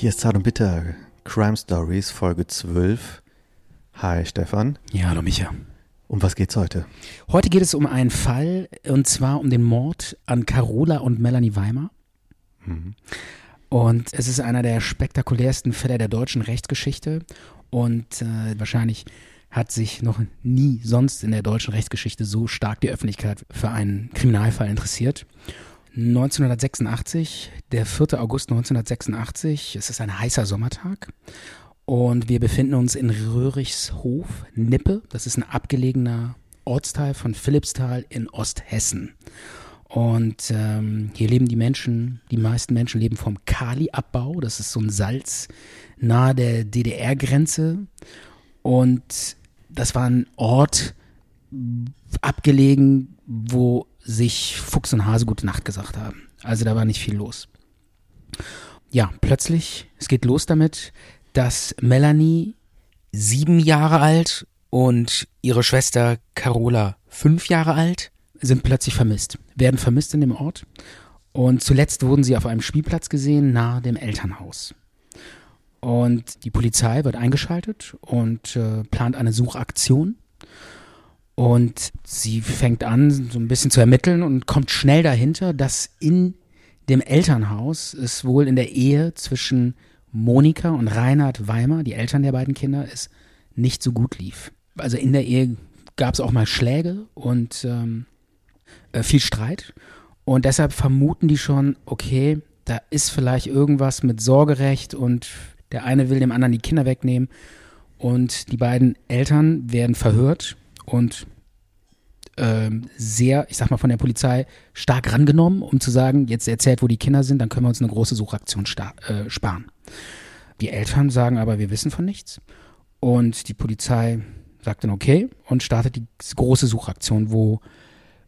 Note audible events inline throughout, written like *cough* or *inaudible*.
Hier ist Zart und Bitter, Crime Stories, Folge 12. Hi Stefan. Ja, hallo Micha. Um was geht's heute? Heute geht es um einen Fall, und zwar um den Mord an Carola und Melanie Weimar. Mhm. Und es ist einer der spektakulärsten Fälle der deutschen Rechtsgeschichte. Und äh, wahrscheinlich hat sich noch nie sonst in der deutschen Rechtsgeschichte so stark die Öffentlichkeit für einen Kriminalfall interessiert. 1986, der 4. August 1986, es ist ein heißer Sommertag und wir befinden uns in Röhrichshof, Nippe. Das ist ein abgelegener Ortsteil von Philippsthal in Osthessen. Und ähm, hier leben die Menschen, die meisten Menschen leben vom Kaliabbau. Das ist so ein Salz nahe der DDR-Grenze. Und das war ein Ort abgelegen, wo sich Fuchs und Hase gute Nacht gesagt haben. Also da war nicht viel los. Ja, plötzlich, es geht los damit, dass Melanie sieben Jahre alt und ihre Schwester Carola fünf Jahre alt sind plötzlich vermisst, werden vermisst in dem Ort. Und zuletzt wurden sie auf einem Spielplatz gesehen, nahe dem Elternhaus. Und die Polizei wird eingeschaltet und äh, plant eine Suchaktion. Und sie fängt an, so ein bisschen zu ermitteln und kommt schnell dahinter, dass in dem Elternhaus es wohl in der Ehe zwischen Monika und Reinhard Weimar, die Eltern der beiden Kinder, es nicht so gut lief. Also in der Ehe gab es auch mal Schläge und ähm, äh, viel Streit. Und deshalb vermuten die schon, okay, da ist vielleicht irgendwas mit Sorgerecht und der eine will dem anderen die Kinder wegnehmen. Und die beiden Eltern werden verhört und ähm, sehr, ich sag mal, von der Polizei stark rangenommen, um zu sagen, jetzt erzählt, wo die Kinder sind, dann können wir uns eine große Suchaktion äh, sparen. Die Eltern sagen aber, wir wissen von nichts. Und die Polizei sagt dann okay und startet die große Suchaktion, wo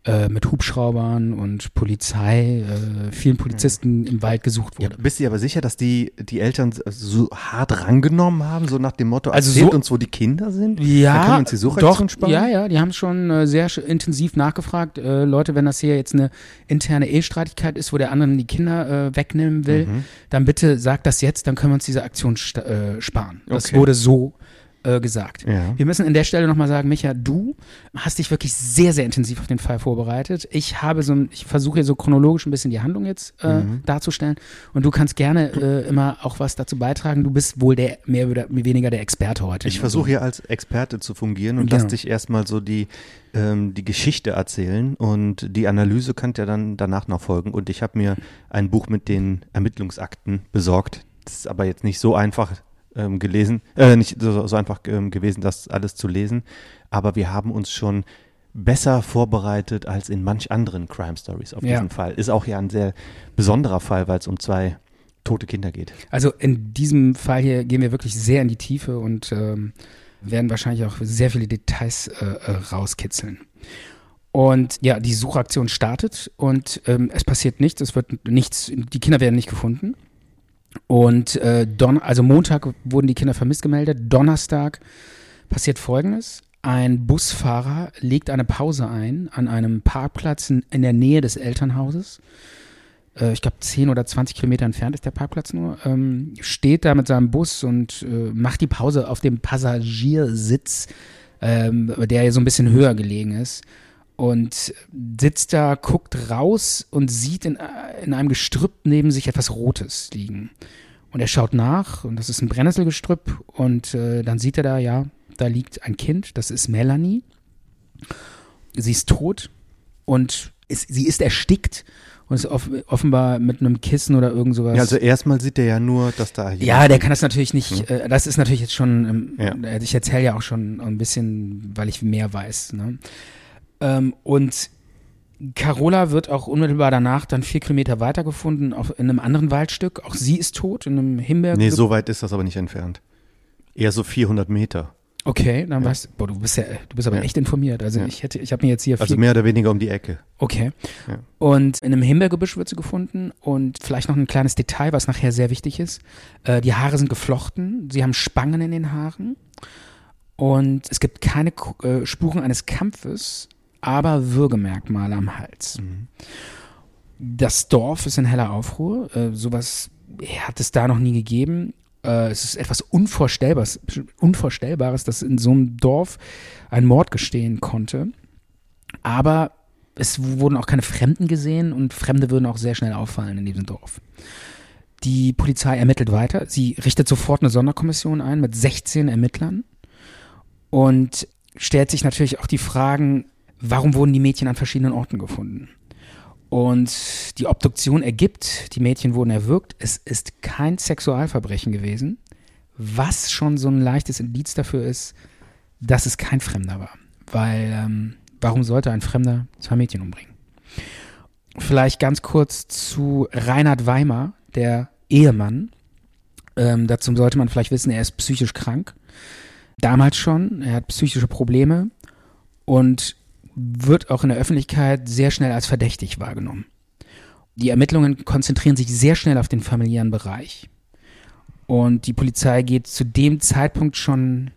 äh, mit Hubschraubern und Polizei, äh, vielen Polizisten im Wald gesucht wurde. Ja, bist du aber sicher, dass die, die Eltern so hart rangenommen haben, so nach dem Motto, Also erzählt so- uns, wo die Kinder sind? Dann können Ja, wir uns die Suchaktion doch, sparen? ja, ja, die haben schon äh, sehr intensiv nachgefragt. Äh, Leute, wenn das hier jetzt eine interne Ehestreitigkeit ist, wo der andere die Kinder äh, wegnehmen will, Mhm. dann bitte sagt das jetzt, dann können wir uns diese Aktion sparen. Das Okay. wurde so äh, gesagt. Ja. Wir müssen an der Stelle nochmal sagen, Micha, du hast dich wirklich sehr, sehr intensiv auf den Fall vorbereitet. Ich habe so ein, ich versuche hier so chronologisch ein bisschen die Handlung jetzt äh, Mhm. darzustellen und du kannst gerne äh, immer auch was dazu beitragen. Du bist wohl der mehr oder weniger der Experte heute. Ich versuche hier als Experte zu fungieren und Genau. lass dich erstmal so die, ähm, die Geschichte erzählen und die Analyse kann ja dann danach noch folgen. Und ich habe mir ein Buch mit den Ermittlungsakten besorgt. Das ist aber jetzt nicht so einfach ähm, gelesen, äh, nicht so, so einfach ähm, gewesen, das alles zu lesen. Aber wir haben uns schon besser vorbereitet als in manch anderen Crime Stories auf Ja. diesen Fall. Ist auch ja ein sehr besonderer Fall, weil es um zwei tote Kinder geht. Also in diesem Fall hier gehen wir wirklich sehr in die Tiefe und ähm, werden wahrscheinlich auch sehr viele Details äh, äh, rauskitzeln. Und ja, die Suchaktion startet und ähm, es passiert nichts, es wird nichts, die Kinder werden nicht gefunden. Und äh, Don also Montag wurden die Kinder vermisst gemeldet, Donnerstag passiert folgendes. Ein Busfahrer legt eine Pause ein an einem Parkplatz in, in der Nähe des Elternhauses äh, ich glaube 10 oder 20 Kilometer entfernt ist der Parkplatz nur, ähm, steht da mit seinem Bus und äh, macht die Pause auf dem Passagiersitz, ähm, der ja so ein bisschen höher gelegen ist. Und sitzt da, guckt raus und sieht in, äh, in einem Gestrüpp neben sich etwas Rotes liegen. Und er schaut nach und das ist ein Brennnesselgestrüpp und äh, dann sieht er da, ja, da liegt ein Kind, das ist Melanie. Sie ist tot und ist, sie ist erstickt und ist off offenbar mit einem Kissen oder irgend sowas. Ja, also erstmal sieht er ja nur, dass da Ja, der kann das natürlich nicht, äh, das ist natürlich jetzt schon, ähm, Ja. äh, ich erzähle ja auch schon ein bisschen, weil ich mehr weiß. Ne? Ähm, und Carola wird auch unmittelbar danach dann vier Kilometer weiter gefunden, auf, in einem anderen Waldstück. Auch sie ist tot, in einem Himbeer. Nee, so weit ist das aber nicht entfernt. Eher so 400 Meter. Okay, dann Ja. weißt du, boah, du bist ja, du bist aber Ja. echt informiert. Also Ja. ich hätte, ich habe mir jetzt hier Also mehr oder weniger um die Ecke. Okay. Ja. Und in einem Himbeergebüsch wird sie gefunden und vielleicht noch ein kleines Detail, was nachher sehr wichtig ist. Äh, die Haare sind geflochten, sie haben Spangen in den Haaren und es gibt keine äh, Spuren eines Kampfes, aber Würgemerkmale am Hals. Das Dorf ist in heller Aufruhr. Äh, sowas hat es da noch nie gegeben. Äh, es ist etwas Unvorstellbares, Unvorstellbares, dass in so einem Dorf ein Mord gestehen konnte. Aber es wurden auch keine Fremden gesehen und Fremde würden auch sehr schnell auffallen in diesem Dorf. Die Polizei ermittelt weiter. Sie richtet sofort eine Sonderkommission ein mit 16 Ermittlern und stellt sich natürlich auch die Fragen, warum wurden die Mädchen an verschiedenen Orten gefunden? Und die Obduktion ergibt, die Mädchen wurden erwürgt. Es ist kein Sexualverbrechen gewesen, was schon so ein leichtes Indiz dafür ist, dass es kein Fremder war. Weil ähm, warum sollte ein Fremder zwei Mädchen umbringen? Vielleicht ganz kurz zu Reinhard Weimar, der Ehemann. Ähm, dazu sollte man vielleicht wissen, er ist psychisch krank. Damals schon, er hat psychische Probleme und wird auch in der Öffentlichkeit sehr schnell als verdächtig wahrgenommen. Die Ermittlungen konzentrieren sich sehr schnell auf den familiären Bereich. Und die Polizei geht zu dem Zeitpunkt schon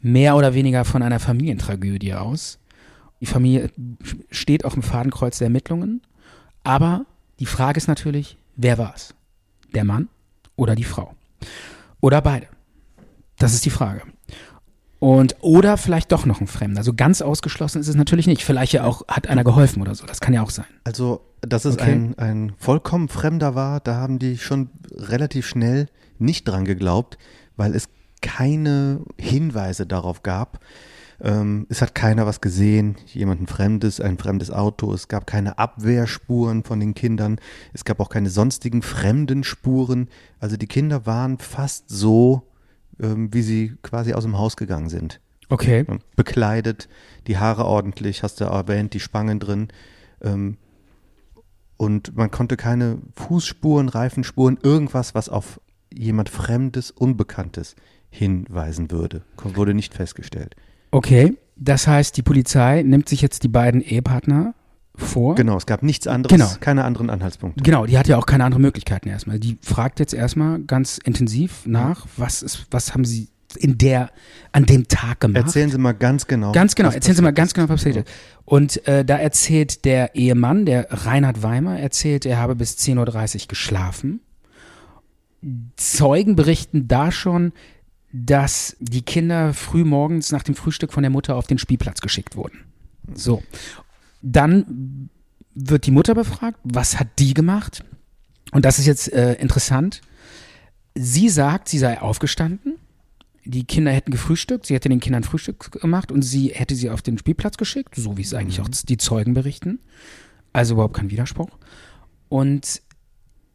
mehr oder weniger von einer Familientragödie aus. Die Familie steht auch im Fadenkreuz der Ermittlungen. Aber die Frage ist natürlich, wer war es? Der Mann oder die Frau? Oder beide? Das ist die Frage. Und oder vielleicht doch noch ein Fremder. Also ganz ausgeschlossen ist es natürlich nicht. Vielleicht ja auch hat einer geholfen oder so. Das kann ja auch sein. Also, dass es okay. ein, ein vollkommen Fremder war, da haben die schon relativ schnell nicht dran geglaubt, weil es keine Hinweise darauf gab. Ähm, es hat keiner was gesehen, jemanden Fremdes, ein fremdes Auto. Es gab keine Abwehrspuren von den Kindern. Es gab auch keine sonstigen fremden Spuren. Also die Kinder waren fast so ähm, wie sie quasi aus dem Haus gegangen sind. Okay. Bekleidet, die Haare ordentlich, hast du erwähnt, die Spangen drin. Ähm, und man konnte keine Fußspuren, Reifenspuren, irgendwas, was auf jemand Fremdes, Unbekanntes hinweisen würde. Wurde nicht festgestellt. Okay, das heißt, die Polizei nimmt sich jetzt die beiden Ehepartner vor. Genau, es gab nichts anderes, genau. keine anderen Anhaltspunkte. Genau, die hat ja auch keine anderen Möglichkeiten erstmal. Die fragt jetzt erstmal ganz intensiv nach, was ist, was haben sie in der, an dem Tag gemacht. Erzählen Sie mal ganz genau. Ganz genau, erzählen Sie mal ganz genau, was passiert ist. Und äh, da erzählt der Ehemann, der Reinhard Weimer, erzählt, er habe bis 10.30 Uhr geschlafen. Zeugen berichten da schon, dass die Kinder früh morgens nach dem Frühstück von der Mutter auf den Spielplatz geschickt wurden. So. Dann wird die Mutter befragt, was hat die gemacht? Und das ist jetzt äh, interessant. Sie sagt, sie sei aufgestanden, die Kinder hätten gefrühstückt, sie hätte den Kindern Frühstück gemacht und sie hätte sie auf den Spielplatz geschickt, so wie es eigentlich mhm. auch die Zeugen berichten. Also überhaupt kein Widerspruch. Und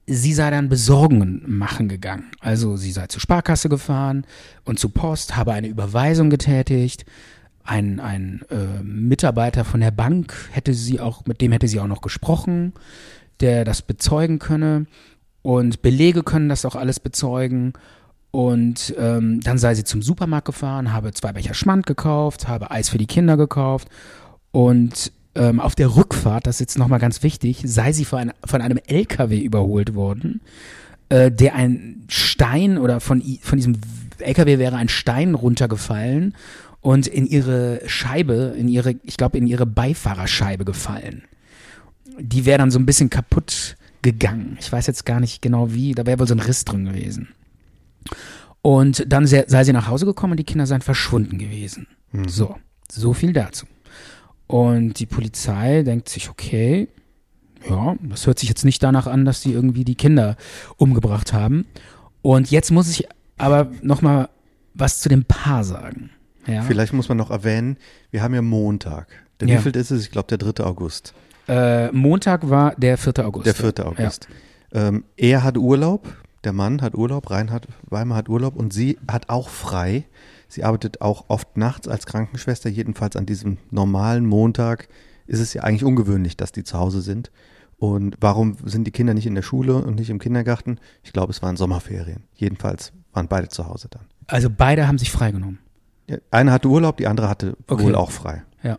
sie sei dann Besorgungen machen gegangen. Also sie sei zur Sparkasse gefahren und zur Post, habe eine Überweisung getätigt, ein, ein äh, Mitarbeiter von der Bank hätte sie auch, mit dem hätte sie auch noch gesprochen, der das bezeugen könne. Und Belege können das auch alles bezeugen. Und ähm, dann sei sie zum Supermarkt gefahren, habe zwei Becher Schmand gekauft, habe Eis für die Kinder gekauft. Und ähm, auf der Rückfahrt, das ist jetzt nochmal ganz wichtig, sei sie von, von einem LKW überholt worden, äh, der ein Stein oder von, von diesem LKW wäre ein Stein runtergefallen und in ihre Scheibe, in ihre, ich glaube, in ihre Beifahrerscheibe gefallen. Die wäre dann so ein bisschen kaputt gegangen. Ich weiß jetzt gar nicht genau wie, da wäre wohl so ein Riss drin gewesen. Und dann sei, sei sie nach Hause gekommen und die Kinder seien verschwunden gewesen. Mhm. So, so viel dazu. Und die Polizei denkt sich, okay, ja, das hört sich jetzt nicht danach an, dass die irgendwie die Kinder umgebracht haben. Und jetzt muss ich aber noch mal was zu dem Paar sagen. Ja. Vielleicht muss man noch erwähnen, wir haben ja Montag. Der ja. ist es? Ich glaube, der 3. August. Äh, Montag war der 4. August. Der 4. August. Ja. Ähm, er hat Urlaub, der Mann hat Urlaub, Reinhard Weimar hat Urlaub und sie hat auch frei. Sie arbeitet auch oft nachts als Krankenschwester. Jedenfalls an diesem normalen Montag ist es ja eigentlich ungewöhnlich, dass die zu Hause sind. Und warum sind die Kinder nicht in der Schule und nicht im Kindergarten? Ich glaube, es waren Sommerferien. Jedenfalls waren beide zu Hause dann. Also beide haben sich freigenommen. Eine hatte Urlaub, die andere hatte okay. wohl auch frei. Ja.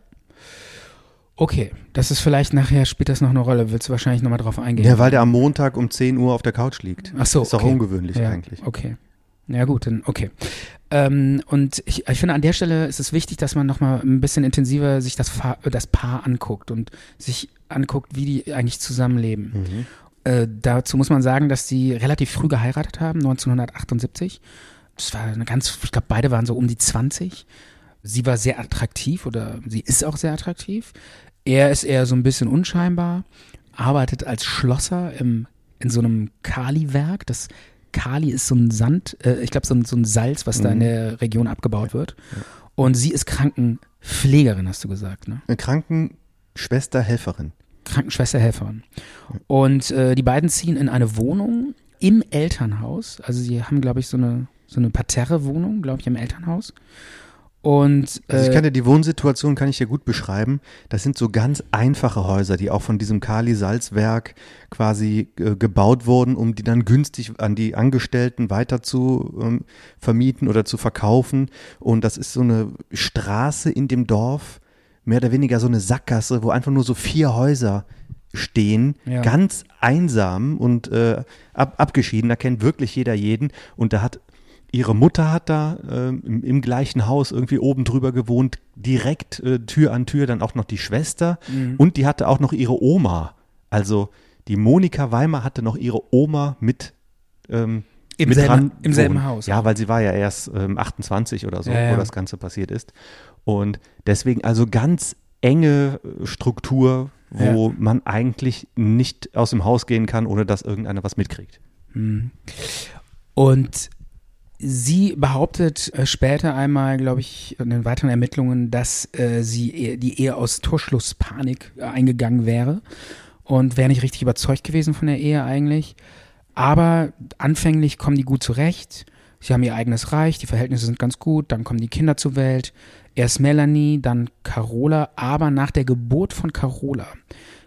Okay, das ist vielleicht nachher, spielt das noch eine Rolle, willst du wahrscheinlich nochmal drauf eingehen? Ja, weil der am Montag um 10 Uhr auf der Couch liegt. Ach so, Ist okay. auch ungewöhnlich ja, eigentlich. Okay. Ja gut, dann okay. Ähm, und ich, ich finde, an der Stelle ist es wichtig, dass man nochmal ein bisschen intensiver sich das, das Paar anguckt und sich anguckt, wie die eigentlich zusammenleben. Mhm. Äh, dazu muss man sagen, dass die relativ früh geheiratet haben, 1978. Das war eine ganz, ich glaube, beide waren so um die 20. Sie war sehr attraktiv oder sie ist auch sehr attraktiv. Er ist eher so ein bisschen unscheinbar, arbeitet als Schlosser im, in so einem Kali-Werk. Das Kali ist so ein Sand, äh, ich glaube, so, ein- so ein Salz, was da in Mhm. der Region abgebaut wird. Und sie ist Krankenpflegerin, hast du gesagt, ne? Eine Krankenschwester, Helferin. Krankenschwester, Helferin. Und äh, die beiden ziehen in eine Wohnung im Elternhaus. Also sie haben, glaube ich, so eine, so eine Parterre-Wohnung, glaube ich, im Elternhaus. Und Also ich äh, kann dir die Wohnsituation kann ich dir gut beschreiben. Das sind so ganz einfache Häuser, die auch von diesem Kali-Salzwerk quasi äh, gebaut wurden, um die dann günstig an die Angestellten weiter zu ähm, vermieten oder zu verkaufen. Und das ist so eine Straße in dem Dorf, mehr oder weniger so eine Sackgasse, wo einfach nur so vier Häuser stehen, Ja. ganz einsam und äh, ab, abgeschieden. Da kennt wirklich jeder jeden. Und da hat ihre Mutter hat da ähm, im, im gleichen Haus irgendwie oben drüber gewohnt, direkt äh, Tür an Tür, dann auch noch die Schwester Mhm. und die hatte auch noch ihre Oma. Also die Monika Weimar hatte noch ihre Oma mit ähm, Im mit selben- dran im selben wohnen. Haus. Ja, weil sie war ja erst ähm, 28 oder so, Ja, ja. wo das Ganze passiert ist. Und deswegen also ganz enge äh, Struktur, wo man eigentlich nicht aus dem Haus gehen kann, ohne dass irgendeiner was mitkriegt. Und sie behauptet äh, später einmal, glaube ich, in den weiteren Ermittlungen, dass äh, sie die Ehe aus Torschlusspanik äh, eingegangen wäre und wäre nicht richtig überzeugt gewesen von der Ehe eigentlich. Aber anfänglich kommen die gut zurecht. Sie haben ihr eigenes Reich, die Verhältnisse sind ganz gut, dann kommen die Kinder zur Welt. Erst Melanie, dann Carola, aber nach der Geburt von Carola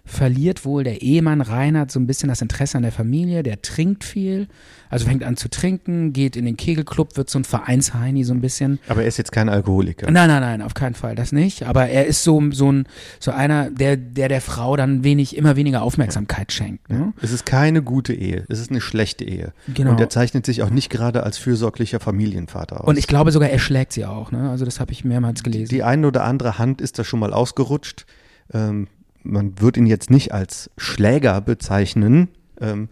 verliert wohl der Ehemann Reinhard so ein bisschen das Interesse an der Familie, der trinkt viel, also fängt an zu trinken, geht in den Kegelclub, wird so ein Vereinsheini so ein bisschen. Aber er ist jetzt kein Alkoholiker. Nein, nein, nein, auf keinen Fall, das nicht. Aber er ist so, so ein, so einer, der, der der Frau dann wenig, immer weniger Aufmerksamkeit schenkt. Ne? Es ist keine gute Ehe, es ist eine schlechte Ehe. Genau. Und er zeichnet sich auch nicht gerade als fürsorglicher Familienvater aus. Und ich glaube sogar, er schlägt sie auch. Ne? Also das habe ich mehrmals gelesen. Die eine oder andere Hand ist da schon mal ausgerutscht. Ähm, man wird ihn jetzt nicht als Schläger bezeichnen, ähm,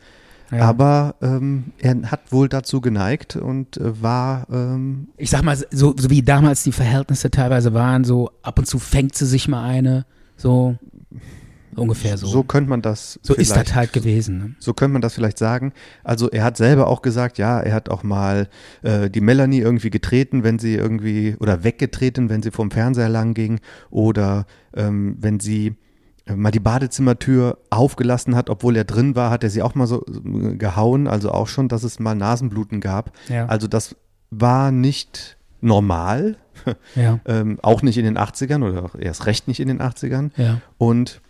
Ja. aber ähm, er hat wohl dazu geneigt und äh, war ähm, ich sag mal, so, so wie damals die Verhältnisse teilweise waren, so ab und zu fängt sie sich mal eine, so ungefähr so. so könnte man das So ist das halt gewesen. Ne? So könnte man das vielleicht sagen. Also er hat selber auch gesagt, ja, er hat auch mal äh, die Melanie irgendwie getreten, wenn sie irgendwie, oder weggetreten, wenn sie vom Fernseher lang ging, oder ähm, wenn sie mal die Badezimmertür aufgelassen hat, obwohl er drin war, hat er sie auch mal so gehauen, also auch schon, dass es mal Nasenbluten gab. Ja. Also das war nicht normal, *laughs* Ja. ähm, auch nicht in den 80ern oder erst recht nicht in den 80ern. Ja. Und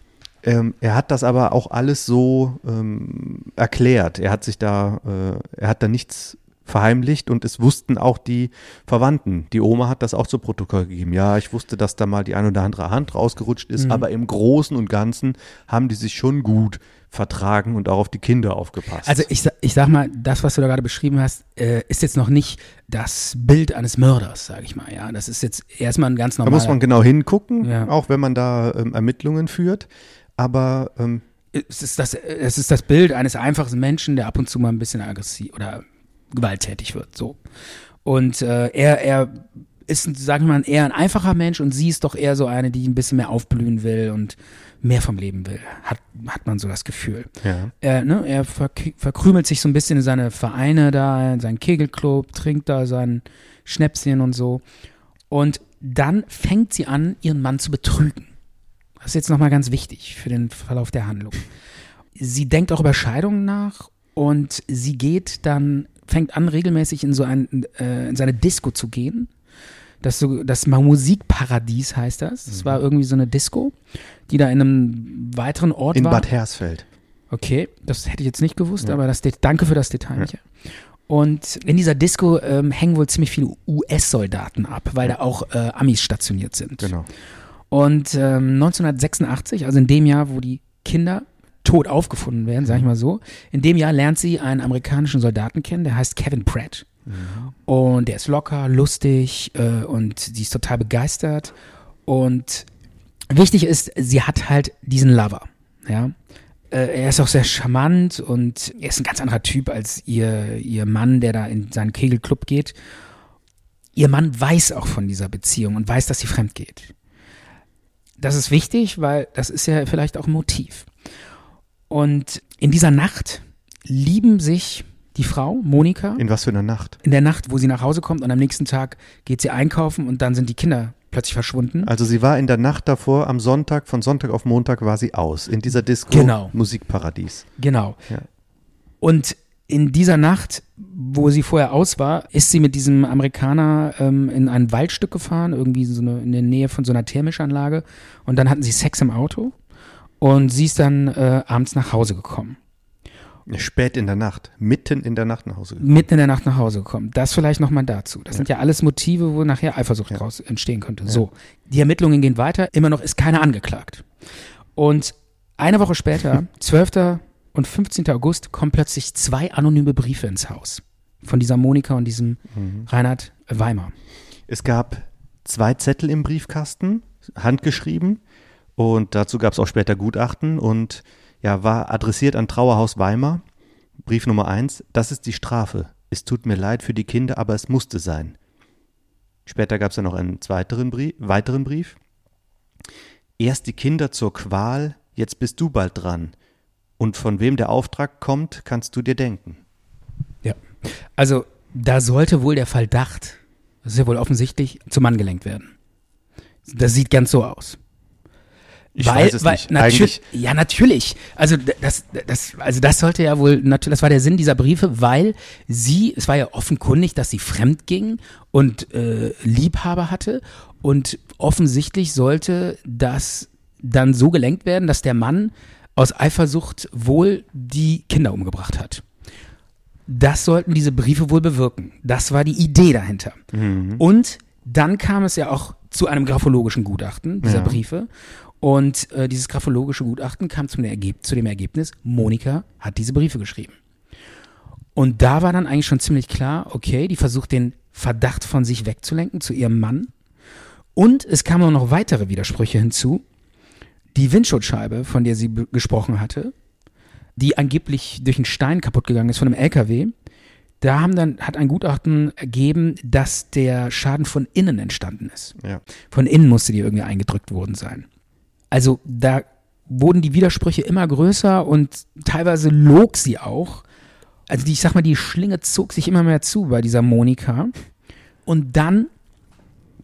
ähm, er hat das aber auch alles so ähm, erklärt. Er hat sich da, äh, er hat da nichts verheimlicht und es wussten auch die Verwandten. Die Oma hat das auch zu Protokoll gegeben. Ja, ich wusste, dass da mal die ein oder andere Hand rausgerutscht ist, Mhm. aber im Großen und Ganzen haben die sich schon gut vertragen und auch auf die Kinder aufgepasst. Also ich, ich sag mal, das, was du da gerade beschrieben hast, äh, ist jetzt noch nicht das Bild eines Mörders, sage ich mal. Ja, das ist jetzt erstmal ein ganz da normaler. muss man genau hingucken, Ja. auch wenn man da ähm, Ermittlungen führt. Aber ähm, es ist das, es ist das Bild eines einfachen Menschen, der ab und zu mal ein bisschen aggressiv oder gewalttätig wird. So. Und äh, er, er ist, sagen wir mal, eher ein einfacher Mensch und sie ist doch eher so eine, die ein bisschen mehr aufblühen will und mehr vom Leben will. Hat, hat man so das Gefühl. ja. Er, ne, er verk verkrümelt sich so ein bisschen in seine Vereine da, in seinen Kegelclub, trinkt da sein Schnäpschen und so. Und dann fängt sie an, ihren Mann zu betrügen. Das ist jetzt nochmal ganz wichtig für den Verlauf der Handlung. Sie denkt auch über Scheidungen nach und sie geht dann, fängt an, regelmäßig in so ein, äh, in seine Disco zu gehen. Das, so, das Musikparadies heißt das. Das war irgendwie so eine Disco, die da in einem weiteren Ort in war. Bad Hersfeld. Okay, das hätte ich jetzt nicht gewusst, Ja. aber das, danke für das Detail, Ja. Und in dieser Disco ähm, hängen wohl ziemlich viele US-Soldaten ab, weil da auch äh, Amis stationiert sind. Genau. Und ähm, 1986, also in dem Jahr, wo die Kinder tot aufgefunden werden, sag ich mal so, in dem Jahr lernt sie einen amerikanischen Soldaten kennen, der heißt Kevin Pratt. Und der ist locker, lustig äh, und sie ist total begeistert. Und wichtig ist, sie hat halt diesen Lover, ja. Äh, er ist auch sehr charmant und er ist ein ganz anderer Typ als ihr, ihr Mann, der da in seinen Kegelclub geht. Ihr Mann weiß auch von dieser Beziehung und weiß, dass sie fremd geht. Das ist wichtig, weil das ist ja vielleicht auch ein Motiv. Und in dieser Nacht lieben sich die Frau, Monika. In was für einer Nacht? In der Nacht, wo sie nach Hause kommt und am nächsten Tag geht sie einkaufen und dann sind die Kinder plötzlich verschwunden. Also sie war in der Nacht davor, am Sonntag, von Sonntag auf Montag war sie aus. In dieser Disco Genau. Musikparadies. Genau. Ja. Und in dieser Nacht, wo sie vorher aus war, ist sie mit diesem Amerikaner ähm, in ein Waldstück gefahren, irgendwie so eine, in der Nähe von so einer Thermischanlage. Und dann hatten sie Sex im Auto. Und sie ist dann äh, abends nach Hause gekommen. Spät in der Nacht, mitten in der Nacht nach Hause. gekommen. Mitten in der Nacht nach Hause gekommen. Das vielleicht nochmal dazu. Das sind ja alles Motive, wo nachher Eifersucht Ja. draus entstehen könnte. So, die Ermittlungen gehen weiter. Immer noch ist keiner angeklagt. Und eine Woche später, *laughs* 12. und 15. August, kommen plötzlich zwei anonyme Briefe ins Haus. Von dieser Monika und diesem Reinhard Weimar. Es gab zwei Zettel im Briefkasten, handgeschrieben. Und dazu gab es auch später Gutachten und ja, war adressiert an Trauerhaus Weimar. Brief Nummer eins. Das ist die Strafe. Es tut mir leid für die Kinder, aber es musste sein. Später gab es dann noch einen zweiteren Brief, weiteren Brief. Erst die Kinder zur Qual, jetzt bist du bald dran. Und von wem der Auftrag kommt, kannst du dir denken. Ja. Also, da sollte wohl der Verdacht, das ist ja wohl offensichtlich, zum Mann gelenkt werden. Das sieht ganz so aus. Ich weiß es nicht. natür- Eigentlich, ja, natürlich. Also das, das, also das sollte ja wohl, natürlich, das war der Sinn dieser Briefe, weil sie, es war ja offenkundig, dass sie fremd ging und äh, Liebhaber hatte und offensichtlich sollte das dann so gelenkt werden, dass der Mann aus Eifersucht wohl die Kinder umgebracht hat. Das sollten diese Briefe wohl bewirken. Das war die Idee dahinter. Und dann kam es ja auch zu einem graphologischen Gutachten dieser Ja. Briefe. Und äh, dieses graphologische Gutachten kam zum Ergeb zu dem Ergebnis, Monika hat diese Briefe geschrieben. Und da war dann eigentlich schon ziemlich klar, okay, die versucht den Verdacht von sich wegzulenken zu ihrem Mann. Und es kamen auch noch weitere Widersprüche hinzu. Die Windschutzscheibe, von der sie gesprochen hatte, die angeblich durch einen Stein kaputt gegangen ist von einem LKW, da haben dann, hat ein Gutachten ergeben, dass der Schaden von innen entstanden ist. ja. Von innen musste die irgendwie eingedrückt worden sein. Also da wurden die Widersprüche immer größer und teilweise log sie auch. Also die, ich sag mal, die Schlinge zog sich immer mehr zu bei dieser Monika. Und dann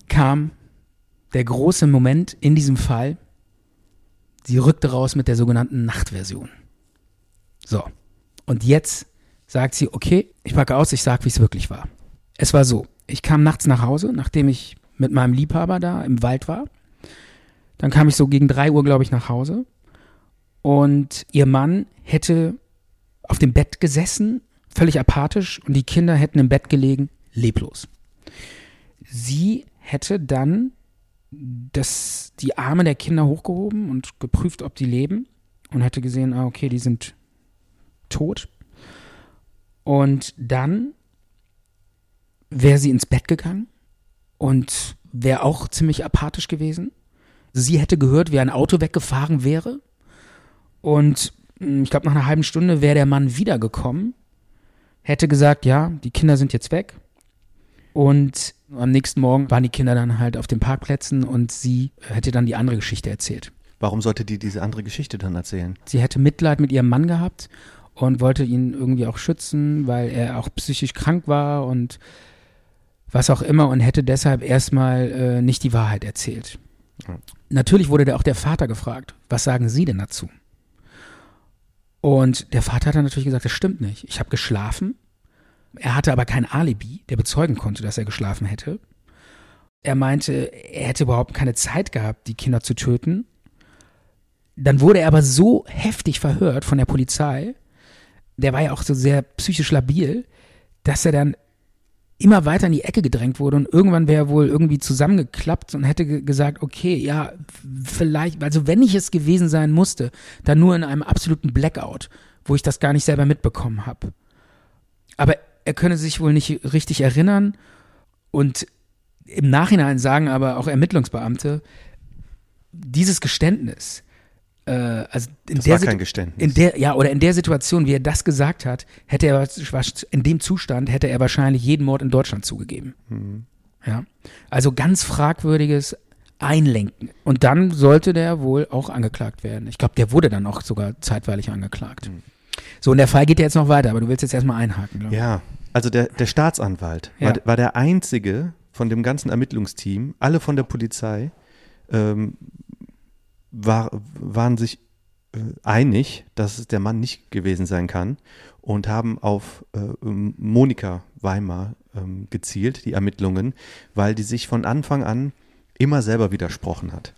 kam der große Moment in diesem Fall. Sie rückte raus mit der sogenannten Nachtversion. So. Und jetzt sagt sie, okay, ich packe aus, ich sag, wie es wirklich war. Es war so, ich kam nachts nach Hause, nachdem ich mit meinem Liebhaber da im Wald war. Dann kam ich so gegen drei Uhr, glaube ich, nach Hause. Und ihr Mann hätte auf dem Bett gesessen, völlig apathisch, und die Kinder hätten im Bett gelegen, leblos. Sie hätte dann das, die Arme der Kinder hochgehoben und geprüft, ob die leben. Und hätte gesehen, ah, okay, die sind tot. Und dann wäre sie ins Bett gegangen und wäre auch ziemlich apathisch gewesen. Sie hätte gehört, wie ein Auto weggefahren wäre. Und mh, ich glaube, nach einer halben Stunde wäre der Mann wiedergekommen, hätte gesagt, ja, die Kinder sind jetzt weg. Und am nächsten Morgen waren die Kinder dann halt auf den Parkplätzen und sie hätte dann die andere Geschichte erzählt. Warum sollte die diese andere Geschichte dann erzählen? Sie hätte Mitleid mit ihrem Mann gehabt und wollte ihn irgendwie auch schützen, weil er auch psychisch krank war und was auch immer und hätte deshalb erstmal äh, nicht die Wahrheit erzählt. Natürlich wurde da auch der Vater gefragt, was sagen Sie denn dazu? Und der Vater hat dann natürlich gesagt, das stimmt nicht. Ich habe geschlafen. Er hatte aber kein Alibi, der bezeugen konnte, dass er geschlafen hätte. Er meinte, er hätte überhaupt keine Zeit gehabt, die Kinder zu töten. Dann wurde er aber so heftig verhört von der Polizei, der war ja auch so sehr psychisch labil, dass er dann immer weiter in die Ecke gedrängt wurde und irgendwann wäre er wohl irgendwie zusammengeklappt und hätte ge- gesagt, okay, ja, vielleicht, also wenn ich es gewesen sein musste, dann nur in einem absoluten Blackout, wo ich das gar nicht selber mitbekommen habe. Aber er könne sich wohl nicht richtig erinnern und im Nachhinein sagen aber auch Ermittlungsbeamte, dieses Geständnis äh, also in Das der war kein Geständnis. in der ja oder in der Situation, wie er das gesagt hat, hätte er in dem Zustand hätte er wahrscheinlich jeden Mord in Deutschland zugegeben. Mhm. Ja, also ganz fragwürdiges Einlenken. Und dann sollte der wohl auch angeklagt werden. Ich glaube, der wurde dann auch sogar zeitweilig angeklagt. Mhm. So, und der Fall geht ja jetzt noch weiter, aber du willst jetzt erstmal einhaken, glaube ich. Ja, also der, der Staatsanwalt Ja. war, war der einzige von dem ganzen Ermittlungsteam, alle von der Polizei, ähm, war, waren sich äh, einig, dass es der Mann nicht gewesen sein kann und haben auf äh, ähm, Monika Weimar ähm, gezielt, die Ermittlungen, weil die sich von Anfang an immer selber widersprochen hat.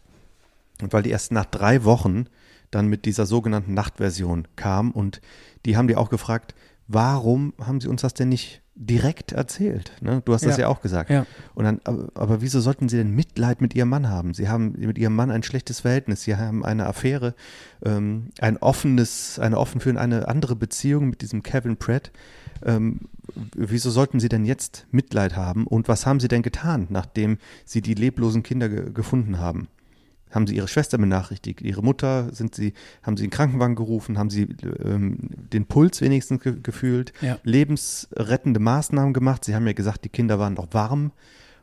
Und weil die erst nach drei Wochen dann mit dieser sogenannten Nachtversion kam und die haben die auch gefragt, warum haben sie uns das denn nicht direkt erzählt? Ne? Du hast das Ja. ja auch gesagt. Ja. Und dann, aber, aber wieso sollten sie denn Mitleid mit ihrem Mann haben? Sie haben mit ihrem Mann ein schlechtes Verhältnis, sie haben eine Affäre, ähm, ein offenes, eine offen für eine andere Beziehung mit diesem Kevin Pratt. Ähm, wieso sollten sie denn jetzt Mitleid haben? Und was haben sie denn getan, nachdem sie die leblosen Kinder ge gefunden haben? Haben sie ihre Schwester benachrichtigt, ihre Mutter, sind sie, haben sie einen Krankenwagen gerufen, haben sie ähm, den Puls wenigstens ge gefühlt, Ja. lebensrettende Maßnahmen gemacht. Sie haben ja gesagt, die Kinder waren noch warm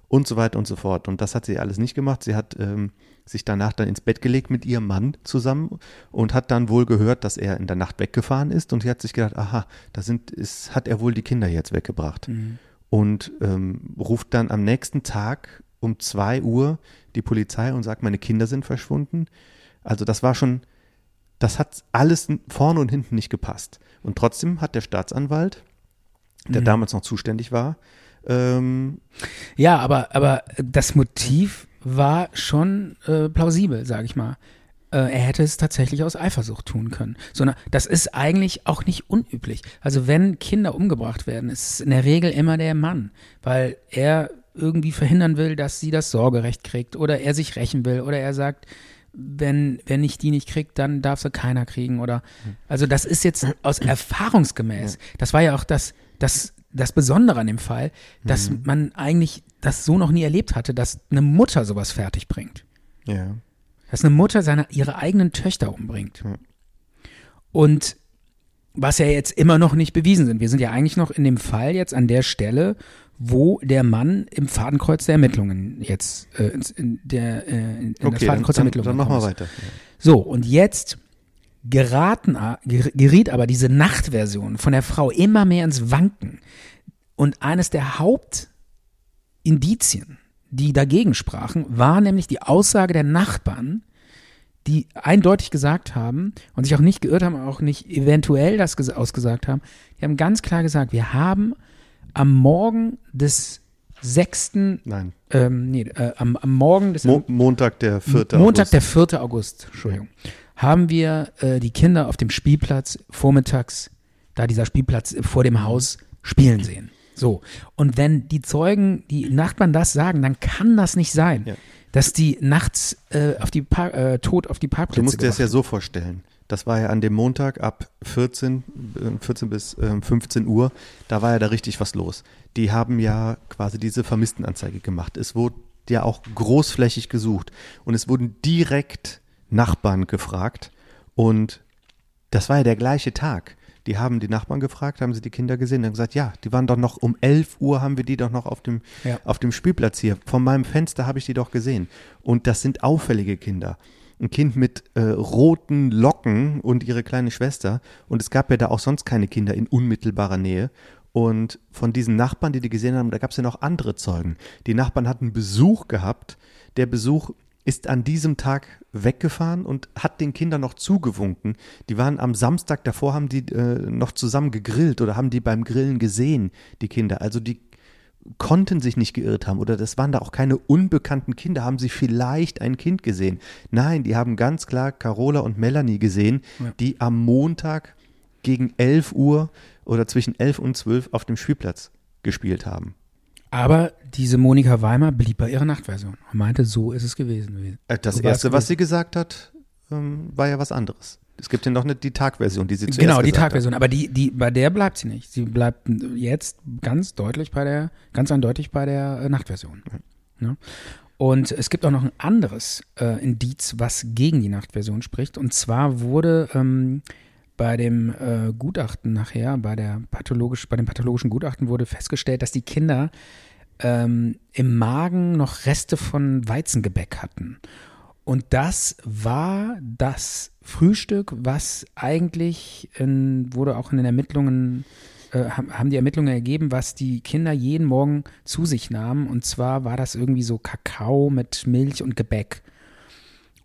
und so weiter und so fort. Und das hat sie alles nicht gemacht. Sie hat ähm, sich danach dann ins Bett gelegt mit ihrem Mann zusammen und hat dann wohl gehört, dass er in der Nacht weggefahren ist. Und sie hat sich gedacht, aha, da sind, ist, hat er wohl die Kinder jetzt weggebracht. Und ähm, ruft dann am nächsten Tag um zwei Uhr die Polizei und sagt, meine Kinder sind verschwunden. Also das war schon, das hat alles vorne und hinten nicht gepasst. Und trotzdem hat der Staatsanwalt, der damals noch zuständig war, ähm, Ja, aber, aber das Motiv war schon äh, plausibel, sage ich mal. Äh, er hätte es tatsächlich aus Eifersucht tun können. Sondern das ist eigentlich auch nicht unüblich. Also wenn Kinder umgebracht werden, ist es in der Regel immer der Mann, weil er irgendwie verhindern will, dass sie das Sorgerecht kriegt oder er sich rächen will oder er sagt, wenn, wenn ich die nicht krieg, dann darf sie keiner kriegen oder also das ist jetzt aus *clears throat* erfahrungsgemäß. Das war ja auch das, das, das Besondere an dem Fall, dass man eigentlich das so noch nie erlebt hatte, dass eine Mutter sowas fertig bringt. ja, Dass eine Mutter seine, ihre eigenen Töchter umbringt. Ja. Und was ja jetzt immer noch nicht bewiesen sind. Wir sind ja eigentlich noch in dem Fall jetzt an der Stelle, wo der Mann im Fadenkreuz der Ermittlungen jetzt äh, in, der, äh, in das okay, dann, Fadenkreuz der dann, Ermittlungen dann machen wir weiter. So, und jetzt geraten, ger- geriet aber diese Nachtversion von der Frau immer mehr ins Wanken. Und eines der Hauptindizien, die dagegen sprachen, war nämlich die Aussage der Nachbarn, die eindeutig gesagt haben und sich auch nicht geirrt haben, auch nicht eventuell das ges- ausgesagt haben. Die haben ganz klar gesagt, wir haben am Morgen des 6. Nein, Ähm, nee, äh, am, am Morgen des Mo Montag, der 4. Montag, August. der 4. August, Entschuldigung, haben wir äh, die Kinder auf dem Spielplatz vormittags, da dieser Spielplatz vor dem Haus, spielen sehen. So. Und wenn die Zeugen, die Nachbarn das sagen, dann kann das nicht sein, Ja. dass die nachts äh, auf die Par äh, tot auf die Parkplätze Du musst dir das ja so vorstellen. Das war ja an dem Montag ab 14, äh, 14 bis ähm, 15 Uhr, da war ja da richtig was los. Die haben ja quasi diese Vermisstenanzeige gemacht. Es wurde ja auch großflächig gesucht und es wurden direkt Nachbarn gefragt und das war ja der gleiche Tag. Die haben die Nachbarn gefragt, haben sie die Kinder gesehen, haben gesagt, ja, die waren doch noch um 11 Uhr haben wir die doch noch auf dem, Ja. auf dem Spielplatz hier. Von meinem Fenster habe ich die doch gesehen. Und das sind auffällige Kinder. Ein Kind mit äh, roten Locken und ihre kleine Schwester. Und es gab ja da auch sonst keine Kinder in unmittelbarer Nähe. Und von diesen Nachbarn, die die gesehen haben, da gab es ja noch andere Zeugen. Die Nachbarn hatten Besuch gehabt. Der Besuch ist an diesem Tag weggefahren und hat den Kindern noch zugewunken. Die waren am Samstag davor, haben die äh, noch zusammen gegrillt oder haben die beim Grillen gesehen, die Kinder. Also die konnten sich nicht geirrt haben oder das waren da auch keine unbekannten Kinder, haben sie vielleicht ein Kind gesehen. Nein, die haben ganz klar Carola und Melanie gesehen, Ja. die am Montag gegen 11 Uhr oder zwischen 11 und 12 auf dem Spielplatz gespielt haben. Aber diese Monika Weimer blieb bei ihrer Nachtversion und meinte, so ist es gewesen. Äh, Das Erste, was sie gesagt hat, ähm, war ja was anderes. Es gibt ja noch nicht die Tagversion, die sie zuerst Genau, die Tagversion. Aber die, die, bei der bleibt sie nicht. Sie bleibt jetzt ganz deutlich bei der, ganz eindeutig bei der äh, Nachtversion. Ne? Und es gibt auch noch ein anderes äh, Indiz, was gegen die Nachtversion spricht. Und zwar wurde ähm, bei dem äh, Gutachten nachher, bei, der pathologisch, bei dem pathologischen Gutachten wurde festgestellt, dass die Kinder ähm, im Magen noch Reste von Weizengebäck hatten. Und das war das Frühstück, was eigentlich in, wurde auch in den Ermittlungen äh, haben die Ermittlungen ergeben, was die Kinder jeden Morgen zu sich nahmen. Und zwar war das irgendwie so Kakao mit Milch und Gebäck.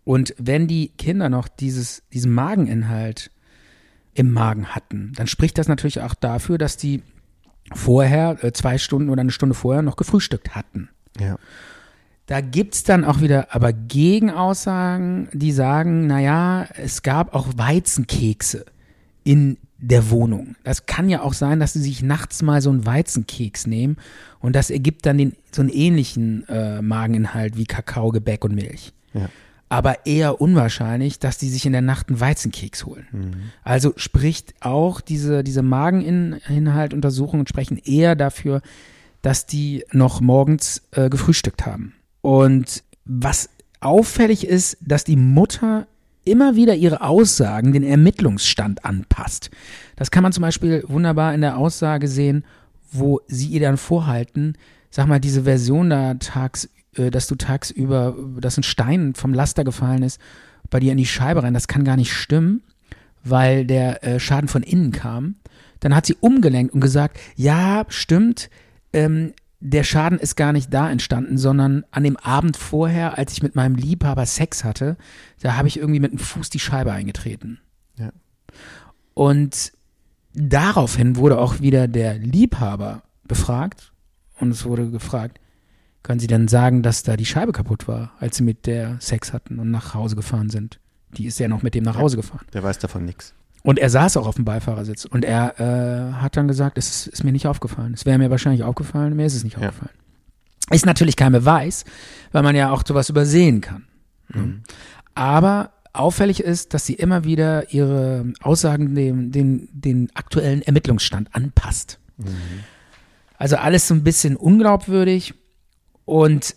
Und wenn die Kinder noch dieses, diesen Mageninhalt im Magen hatten, dann spricht das natürlich auch dafür, dass die vorher, äh, zwei Stunden oder eine Stunde vorher noch gefrühstückt hatten. Ja. Da gibt's dann auch wieder aber Gegenaussagen, die sagen, naja, es gab auch Weizenkekse in der Wohnung. Das kann ja auch sein, dass sie sich nachts mal so einen Weizenkeks nehmen und das ergibt dann den, so einen ähnlichen äh, Mageninhalt wie Kakao, Gebäck und Milch. Ja. Aber eher unwahrscheinlich, dass die sich in der Nacht einen Weizenkeks holen. Mhm. Also spricht auch diese, diese Mageninhaltuntersuchungen sprechen eher dafür, dass die noch morgens äh, gefrühstückt haben. Und was auffällig ist, dass die Mutter immer wieder ihre Aussagen den Ermittlungsstand anpasst. Das kann man zum Beispiel wunderbar in der Aussage sehen, wo sie ihr dann vorhalten, sag mal, diese Version da tags, äh, dass du tagsüber, dass ein Stein vom Laster gefallen ist, bei dir in die Scheibe rein, das kann gar nicht stimmen, weil der äh, Schaden von innen kam. Dann hat sie umgelenkt und gesagt, ja, stimmt, ähm, der Schaden ist gar nicht da entstanden, sondern an dem Abend vorher, als ich mit meinem Liebhaber Sex hatte, da habe ich irgendwie mit dem Fuß die Scheibe eingetreten. Ja. Und daraufhin wurde auch wieder der Liebhaber befragt und es wurde gefragt, können Sie denn sagen, dass da die Scheibe kaputt war, als Sie mit der Sex hatten und nach Hause gefahren sind? Die ist ja noch mit dem nach Hause gefahren. Der weiß davon nichts. Und er saß auch auf dem Beifahrersitz und er äh, hat dann gesagt, es ist, ist mir nicht aufgefallen. Es wäre mir wahrscheinlich aufgefallen, mir ist es nicht Ja. aufgefallen. Ist natürlich kein Beweis, weil man ja auch sowas übersehen kann. Mhm. Aber auffällig ist, dass sie immer wieder ihre Aussagen dem, den, den aktuellen Ermittlungsstand anpasst. Also alles so ein bisschen unglaubwürdig und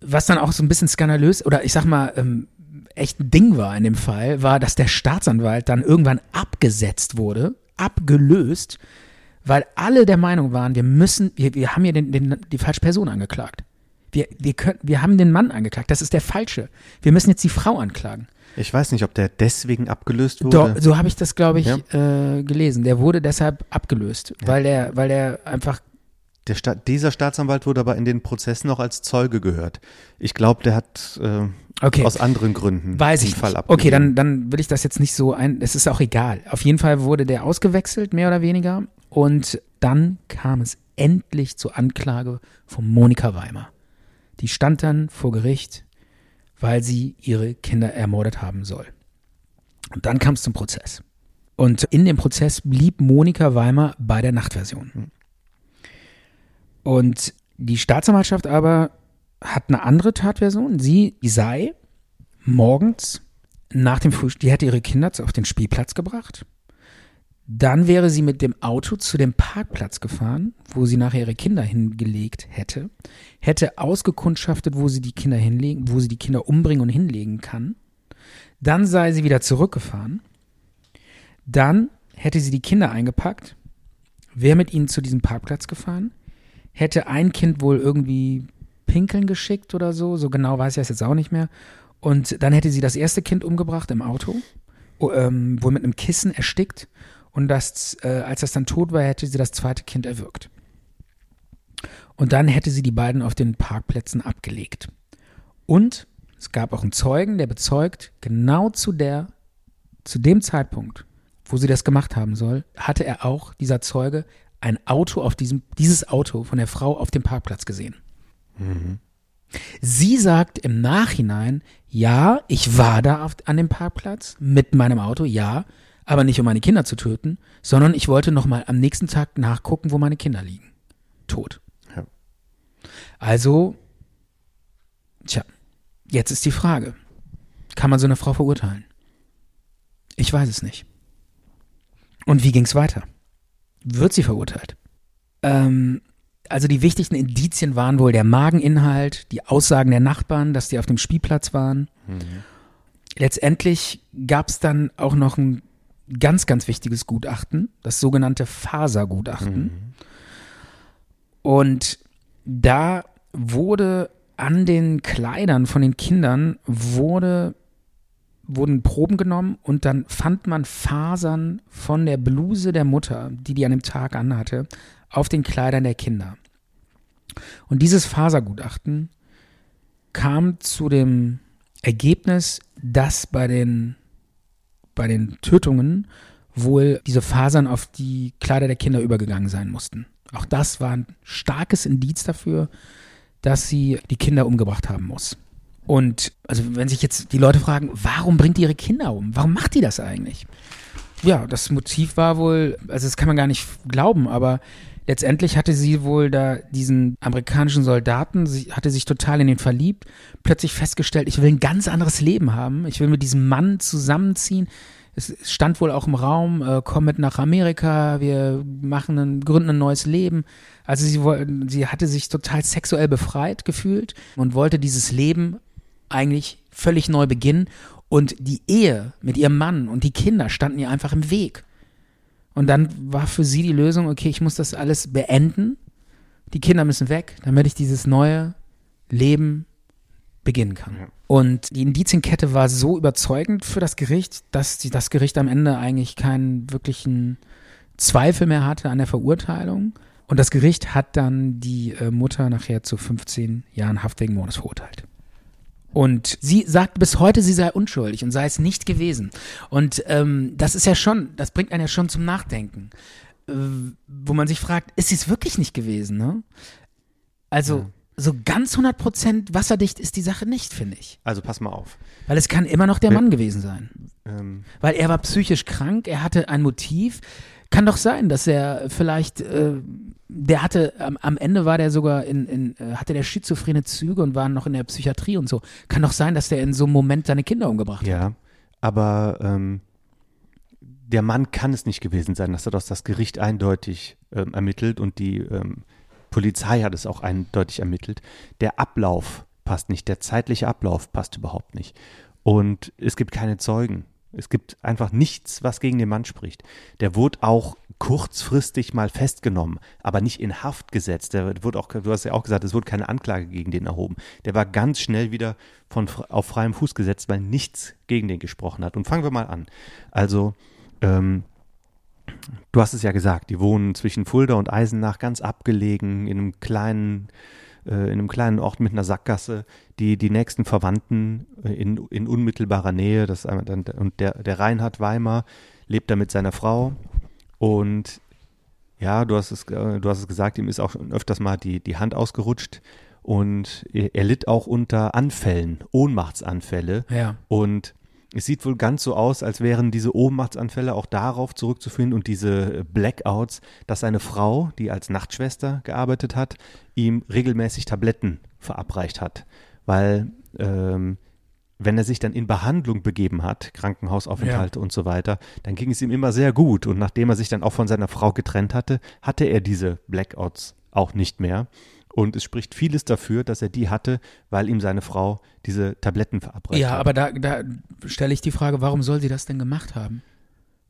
was dann auch so ein bisschen skandalös oder ich sag mal ähm, echt ein Ding war in dem Fall, war, dass der Staatsanwalt dann irgendwann abgesetzt wurde, abgelöst, weil alle der Meinung waren, wir müssen, wir, wir haben hier den, den, die falsche Person angeklagt. Wir, wir, können, wir haben den Mann angeklagt, das ist der falsche. Wir müssen jetzt die Frau anklagen. Ich weiß nicht, ob der deswegen abgelöst wurde. Doch, so habe ich das, glaube ich, Ja. äh, gelesen. Der wurde deshalb abgelöst, weil der, weil der einfach Der Sta dieser Staatsanwalt wurde aber in den Prozessen noch als Zeuge gehört. Ich glaube, der hat äh, Okay. aus anderen Gründen Weiß ich Fall abgegeben. Okay, dann, dann will ich das jetzt nicht so ein. Es ist auch egal. Auf jeden Fall wurde der ausgewechselt, mehr oder weniger. Und dann kam es endlich zur Anklage von Monika Weimer. Die stand dann vor Gericht, weil sie ihre Kinder ermordet haben soll. Und dann kam es zum Prozess. Und in dem Prozess blieb Monika Weimer bei der Nachtversion. Und die Staatsanwaltschaft aber hat eine andere Tatversion. Sie sei morgens nach dem Frühstück, die hätte ihre Kinder auf den Spielplatz gebracht. Dann wäre sie mit dem Auto zu dem Parkplatz gefahren, wo sie nachher ihre Kinder hingelegt hätte, hätte ausgekundschaftet, wo sie die Kinder hinlegen, wo sie die Kinder umbringen und hinlegen kann. Dann sei sie wieder zurückgefahren. Dann hätte sie die Kinder eingepackt, wäre mit ihnen zu diesem Parkplatz gefahren, hätte ein Kind wohl irgendwie pinkeln geschickt oder so, so genau weiß ich das jetzt auch nicht mehr. Und dann hätte sie das erste Kind umgebracht im Auto, ähm, wohl mit einem Kissen erstickt. Und das, äh, als das dann tot war, hätte sie das zweite Kind erwürgt. Und dann hätte sie die beiden auf den Parkplätzen abgelegt. Und es gab auch einen Zeugen, der bezeugt, genau zu der, zu dem Zeitpunkt, wo sie das gemacht haben soll, hatte er auch, dieser Zeuge, ein Auto auf diesem, dieses Auto von der Frau auf dem Parkplatz gesehen. Sie sagt im Nachhinein, ja, ich war da auf, an dem Parkplatz mit meinem Auto, ja, aber nicht um meine Kinder zu töten, sondern ich wollte noch mal am nächsten Tag nachgucken, wo meine Kinder liegen. Tot. Ja. Also, tja, jetzt ist die Frage, kann man so eine Frau verurteilen? Ich weiß es nicht. Und wie ging's weiter? Wird sie verurteilt? Ähm, also die wichtigsten Indizien waren wohl der Mageninhalt, die Aussagen der Nachbarn, dass die auf dem Spielplatz waren. Letztendlich gab es dann auch noch ein ganz, ganz wichtiges Gutachten, das sogenannte Fasergutachten. Und da wurde an den Kleidern von den Kindern wurde, wurden Proben genommen und dann fand man Fasern von der Bluse der Mutter, die die an dem Tag anhatte, auf den Kleidern der Kinder. Und dieses Fasergutachten kam zu dem Ergebnis, dass bei den, bei den Tötungen wohl diese Fasern auf die Kleider der Kinder übergegangen sein mussten. Auch das war ein starkes Indiz dafür, dass sie die Kinder umgebracht haben muss. Und also wenn sich jetzt die Leute fragen, warum bringt die ihre Kinder um? Warum macht die das eigentlich? Ja, das Motiv war wohl, also das kann man gar nicht glauben, aber letztendlich hatte sie wohl da diesen amerikanischen Soldaten, sie hatte sich total in ihn verliebt, plötzlich festgestellt, ich will ein ganz anderes Leben haben, ich will mit diesem Mann zusammenziehen. Es stand wohl auch im Raum, äh, komm mit nach Amerika, wir machen ein, gründen ein neues Leben. Also sie, sie hatte sich total sexuell befreit gefühlt und wollte dieses Leben eigentlich völlig neu beginnen. Und die Ehe mit ihrem Mann und die Kinder standen ihr einfach im Weg. Und dann war für sie die Lösung, okay, ich muss das alles beenden. Die Kinder müssen weg, damit ich dieses neue Leben beginnen kann. Ja. Und die Indizienkette war so überzeugend für das Gericht, dass die, das Gericht am Ende eigentlich keinen wirklichen Zweifel mehr hatte an der Verurteilung. Und das Gericht hat dann die äh, Mutter nachher zu 15 Jahren Haft wegen Mordes verurteilt. Und sie sagt bis heute, sie sei unschuldig und sei es nicht gewesen. Und ähm, das ist ja schon, das bringt einen ja schon zum Nachdenken. Äh, wo man sich fragt, ist sie es wirklich nicht gewesen, ne? Also, Ja. so ganz 100% wasserdicht ist die Sache nicht, finde ich. Also pass mal auf. Weil es kann immer noch der Wer- Mann gewesen sein. Ähm, Weil er war psychisch krank, er hatte ein Motiv. Kann doch sein, dass er vielleicht, äh, der hatte, am, am Ende war der sogar in, in äh, hatte der schizophrene Züge und war noch in der Psychiatrie und so. Kann doch sein, dass der in so einem Moment seine Kinder umgebracht hat. ja, aber ähm, der Mann kann es nicht gewesen sein. Das hat auch das Gericht eindeutig ähm, ermittelt und die ähm, Polizei hat es auch eindeutig ermittelt. Der Ablauf passt nicht, der zeitliche Ablauf passt überhaupt nicht. Und es gibt keine Zeugen. Es gibt einfach nichts, was gegen den Mann spricht. Der wurde auch kurzfristig mal festgenommen, aber nicht in Haft gesetzt. Der wurde auch, du hast ja auch gesagt, es wurde keine Anklage gegen den erhoben. Der war ganz schnell wieder von, auf freiem Fuß gesetzt, weil nichts gegen den gesprochen hat. Und fangen wir mal an. Also, ähm, du hast es ja gesagt, die wohnen zwischen Fulda und Eisenach ganz abgelegen in einem kleinen, äh, in einem kleinen Ort mit einer Sackgasse. Die, die nächsten Verwandten äh, in, in unmittelbarer Nähe, das ist einmal dann, und der, der Reinhard Weimar lebt da mit seiner Frau und ja, du hast es, äh, du hast es gesagt, ihm ist auch öfters mal die, die Hand ausgerutscht und er, er litt auch unter Anfällen, Ohnmachtsanfälle. Ja. Und es sieht wohl ganz so aus, als wären diese Ohnmachtsanfälle auch darauf zurückzuführen und diese Blackouts, dass seine Frau, die als Nachtschwester gearbeitet hat, ihm regelmäßig Tabletten verabreicht hat. Weil ähm, wenn er sich dann in Behandlung begeben hat, Krankenhausaufenthalte und so weiter, dann ging es ihm immer sehr gut. Und nachdem er sich dann auch von seiner Frau getrennt hatte, hatte er diese Blackouts auch nicht mehr. Und es spricht vieles dafür, dass er die hatte, weil ihm seine Frau diese Tabletten verabreicht Ja, hat. aber da, da stelle ich die Frage, warum soll sie das denn gemacht haben?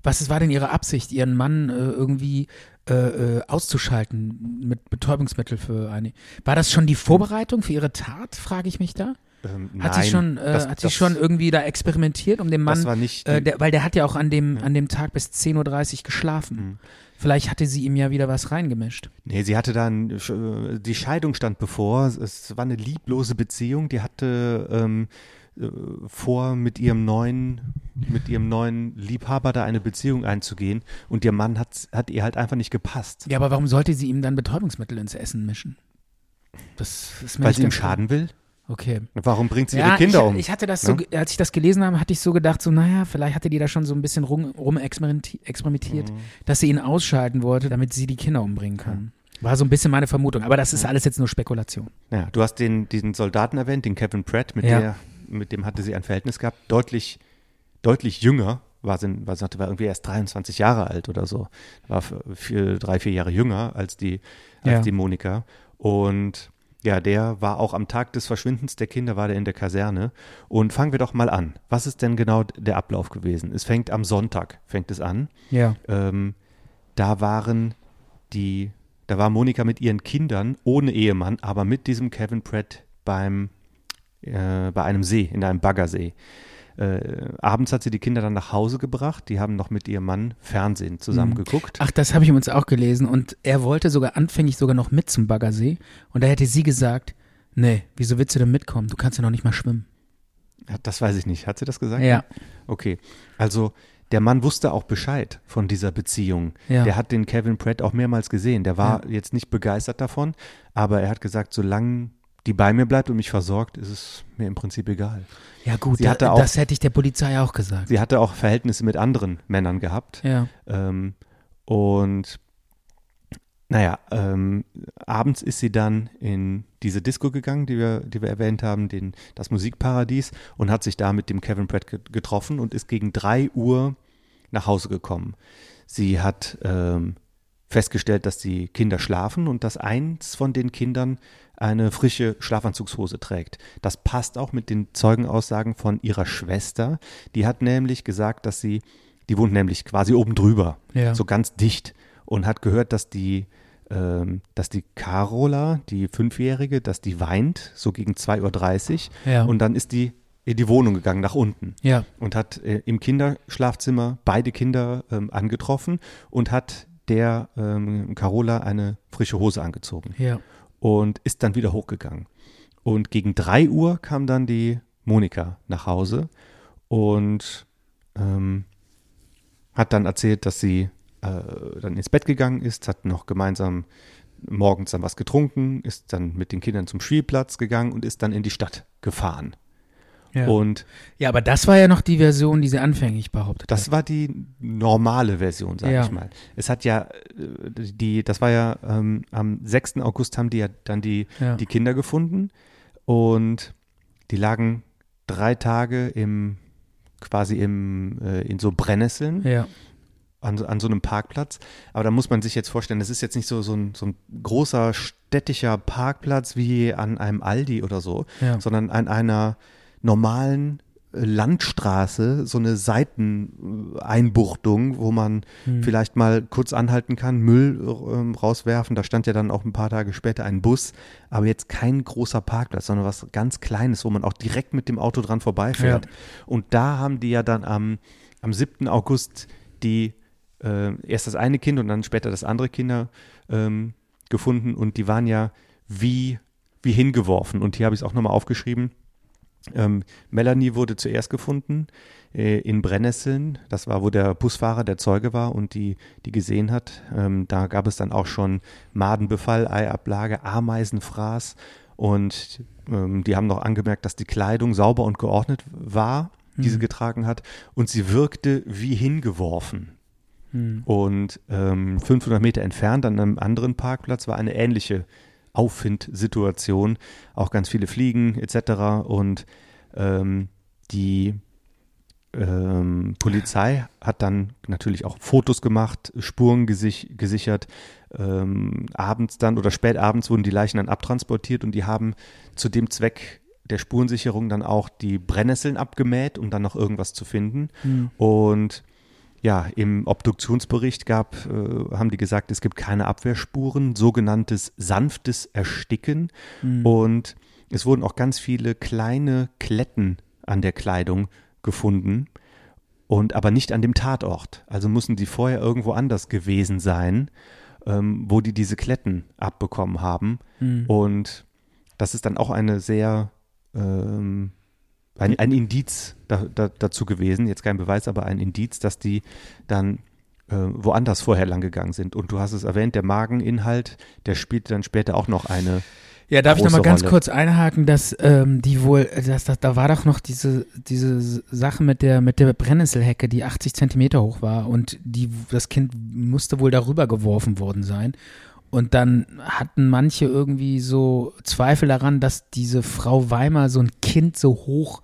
Was war denn ihre Absicht, ihren Mann äh, irgendwie äh, äh, auszuschalten mit Betäubungsmittel für eine? War das schon die Vorbereitung für ihre Tat, frage ich mich da? Ähm, Hat nein, sie schon, äh, das- hat sie das- schon irgendwie da experimentiert, um den Das Mann, war nicht. äh, die- der, weil der hat ja auch an dem, an dem Tag bis 10.30 Uhr geschlafen. Mhm. Vielleicht hatte sie ihm ja wieder was reingemischt. Nee, sie hatte dann, äh, die Scheidung stand bevor. Es war eine lieblose Beziehung. Die hatte ähm, äh, vor, mit ihrem neuen, mit ihrem neuen Liebhaber da eine Beziehung einzugehen. Und ihr Mann hat, hat ihr halt einfach nicht gepasst. Ja, aber warum sollte sie ihm dann Betäubungsmittel ins Essen mischen? Das ist mir Weil sie ihm schaden will? Okay. Warum bringt sie ja, ihre Kinder ich, um? ich hatte das so, als ich das gelesen habe, hatte ich so gedacht, so, naja, vielleicht hatte die da schon so ein bisschen rum, rum experimenti- experimentiert, Mhm. dass sie ihn ausschalten wollte, damit sie die Kinder umbringen kann. War so ein bisschen meine Vermutung, aber das ist alles jetzt nur Spekulation. Ja, du hast den, diesen Soldaten erwähnt, den Kevin Pratt, mit, Ja. der, mit dem hatte sie ein Verhältnis gehabt, deutlich, deutlich jünger war, sie, war, sagte, war irgendwie erst 23 Jahre alt oder so. War vier, drei, vier Jahre jünger als die, als Ja. die Monika. Und ja, der war auch am Tag des Verschwindens der Kinder, war der in der Kaserne. Und fangen wir doch mal an. Was ist denn genau der Ablauf gewesen? Es fängt am Sonntag, fängt es an. Ja. Ähm, da waren die, da war Monika mit ihren Kindern ohne Ehemann, aber mit diesem Kevin Pratt beim, äh, bei einem See, in einem Baggersee. Äh, abends hat sie die Kinder dann nach Hause gebracht. Die haben noch mit ihrem Mann Fernsehen zusammen Mhm. geguckt. Ach, das habe ich uns auch gelesen. Und er wollte sogar anfänglich sogar noch mit zum Baggersee. Und da hätte sie gesagt, nee, wieso willst du denn mitkommen? Du kannst ja noch nicht mal schwimmen. Ja, Das weiß ich nicht. Hat sie das gesagt? Ja. Okay. Also der Mann wusste auch Bescheid von dieser Beziehung. Ja. Der hat den Kevin Pratt auch mehrmals gesehen. Der war jetzt nicht begeistert davon, aber er hat gesagt, solange die bei mir bleibt und mich versorgt, ist es mir im Prinzip egal. Ja gut, da, auch- das hätte ich der Polizei auch gesagt. Sie hatte auch Verhältnisse mit anderen Männern gehabt. Ja. Ähm, und naja, ähm, abends ist sie dann in diese Disco gegangen, die wir, die wir erwähnt haben, den, das Musikparadies, und hat sich da mit dem Kevin Pratt ge- getroffen und ist gegen drei Uhr nach Hause gekommen. Sie hat ähm, festgestellt, dass die Kinder schlafen und dass eins von den Kindern eine frische Schlafanzugshose trägt. Das passt auch mit den Zeugenaussagen von ihrer Schwester. Die hat nämlich gesagt, dass sie, die wohnt nämlich quasi oben drüber, Ja. so ganz dicht und hat gehört, dass die, ähm, dass die Carola, die Fünfjährige, dass die weint, so gegen 2.30 Uhr. Ja. Und dann ist die in die Wohnung gegangen, nach unten Ja. und hat äh, im Kinderschlafzimmer beide Kinder ähm, angetroffen und hat der ähm, Carola eine frische Hose angezogen Ja. Und ist dann wieder hochgegangen. Und gegen 3 Uhr kam dann die Monika nach Hause und ähm, hat dann erzählt, dass sie äh, dann ins Bett gegangen ist, hat noch gemeinsam morgens dann was getrunken, ist dann mit den Kindern zum Spielplatz gegangen und ist dann in die Stadt gefahren. Ja. Und ja, aber das war ja noch die Version, die sie anfänglich behauptet Das hat. war die normale Version, sag Ja. ich mal. Es hat ja, äh, die, das war ja ähm, am 6. August haben die ja dann die, Ja. die Kinder gefunden und die lagen drei Tage im, quasi im, äh, in so Brennnesseln Ja. an, so- an so einem Parkplatz. Aber da muss man sich jetzt vorstellen, das ist jetzt nicht so, so, ein, so ein großer städtischer Parkplatz wie an einem Aldi oder so, Ja. sondern an einer normalen äh, Landstraße, so eine Seiteneinbuchtung, wo man Hm. vielleicht mal kurz anhalten kann, Müll ähm, rauswerfen. Da stand ja dann auch ein paar Tage später ein Bus, aber jetzt kein großer Parkplatz, sondern was ganz Kleines, wo man auch direkt mit dem Auto dran vorbeifährt. Ja. Und da haben die ja dann am, am 7. August die äh, erst das eine Kind und dann später das andere Kinder ähm, gefunden und die waren ja wie, wie hingeworfen. Und hier habe ich es auch nochmal aufgeschrieben. Ähm, Melanie wurde zuerst gefunden äh, in Brennnesseln. Das war, wo der Busfahrer der Zeuge war und die, die gesehen hat. Ähm, da gab es dann auch schon Madenbefall, Eiablage, Ameisenfraß. Und ähm, die haben noch angemerkt, dass die Kleidung sauber und geordnet war, die sie getragen hat. Und sie wirkte wie hingeworfen. Hm. Und ähm, 500 Meter entfernt, an einem anderen Parkplatz, war eine ähnliche Auffindsituation. Auch ganz viele Fliegen etc. Und ähm, die ähm, Polizei hat dann natürlich auch Fotos gemacht, Spuren gesich gesichert. Ähm, abends dann oder spät abends wurden die Leichen dann abtransportiert und die haben zu dem Zweck der Spurensicherung dann auch die Brennnesseln abgemäht, um dann noch irgendwas zu finden. Hm. Und ja, im Obduktionsbericht gab, äh, haben die gesagt, es gibt keine Abwehrspuren, sogenanntes sanftes Ersticken. Hm. Und es wurden auch ganz viele kleine Kletten an der Kleidung gefunden. Und aber nicht an dem Tatort. Also mussten die vorher irgendwo anders gewesen sein, ähm, wo die diese Kletten abbekommen haben. Hm. Und das ist dann auch eine sehr ähm, ein, ein Indiz da, da, dazu gewesen, jetzt kein Beweis, aber ein Indiz, dass die dann äh, woanders vorher lang gegangen sind. Und du hast es erwähnt, der Mageninhalt, der spielt dann später auch noch eine. Ja, darf ich noch große mal ganz Rolle. kurz einhaken, dass ähm, die wohl, dass, dass, da war doch noch diese, diese Sache mit der, mit der Brennnesselhecke, die 80 Zentimeter hoch war und die, das Kind musste wohl darüber geworfen worden sein. Und dann hatten manche irgendwie so Zweifel daran, dass diese Frau Weimar so ein Kind so hoch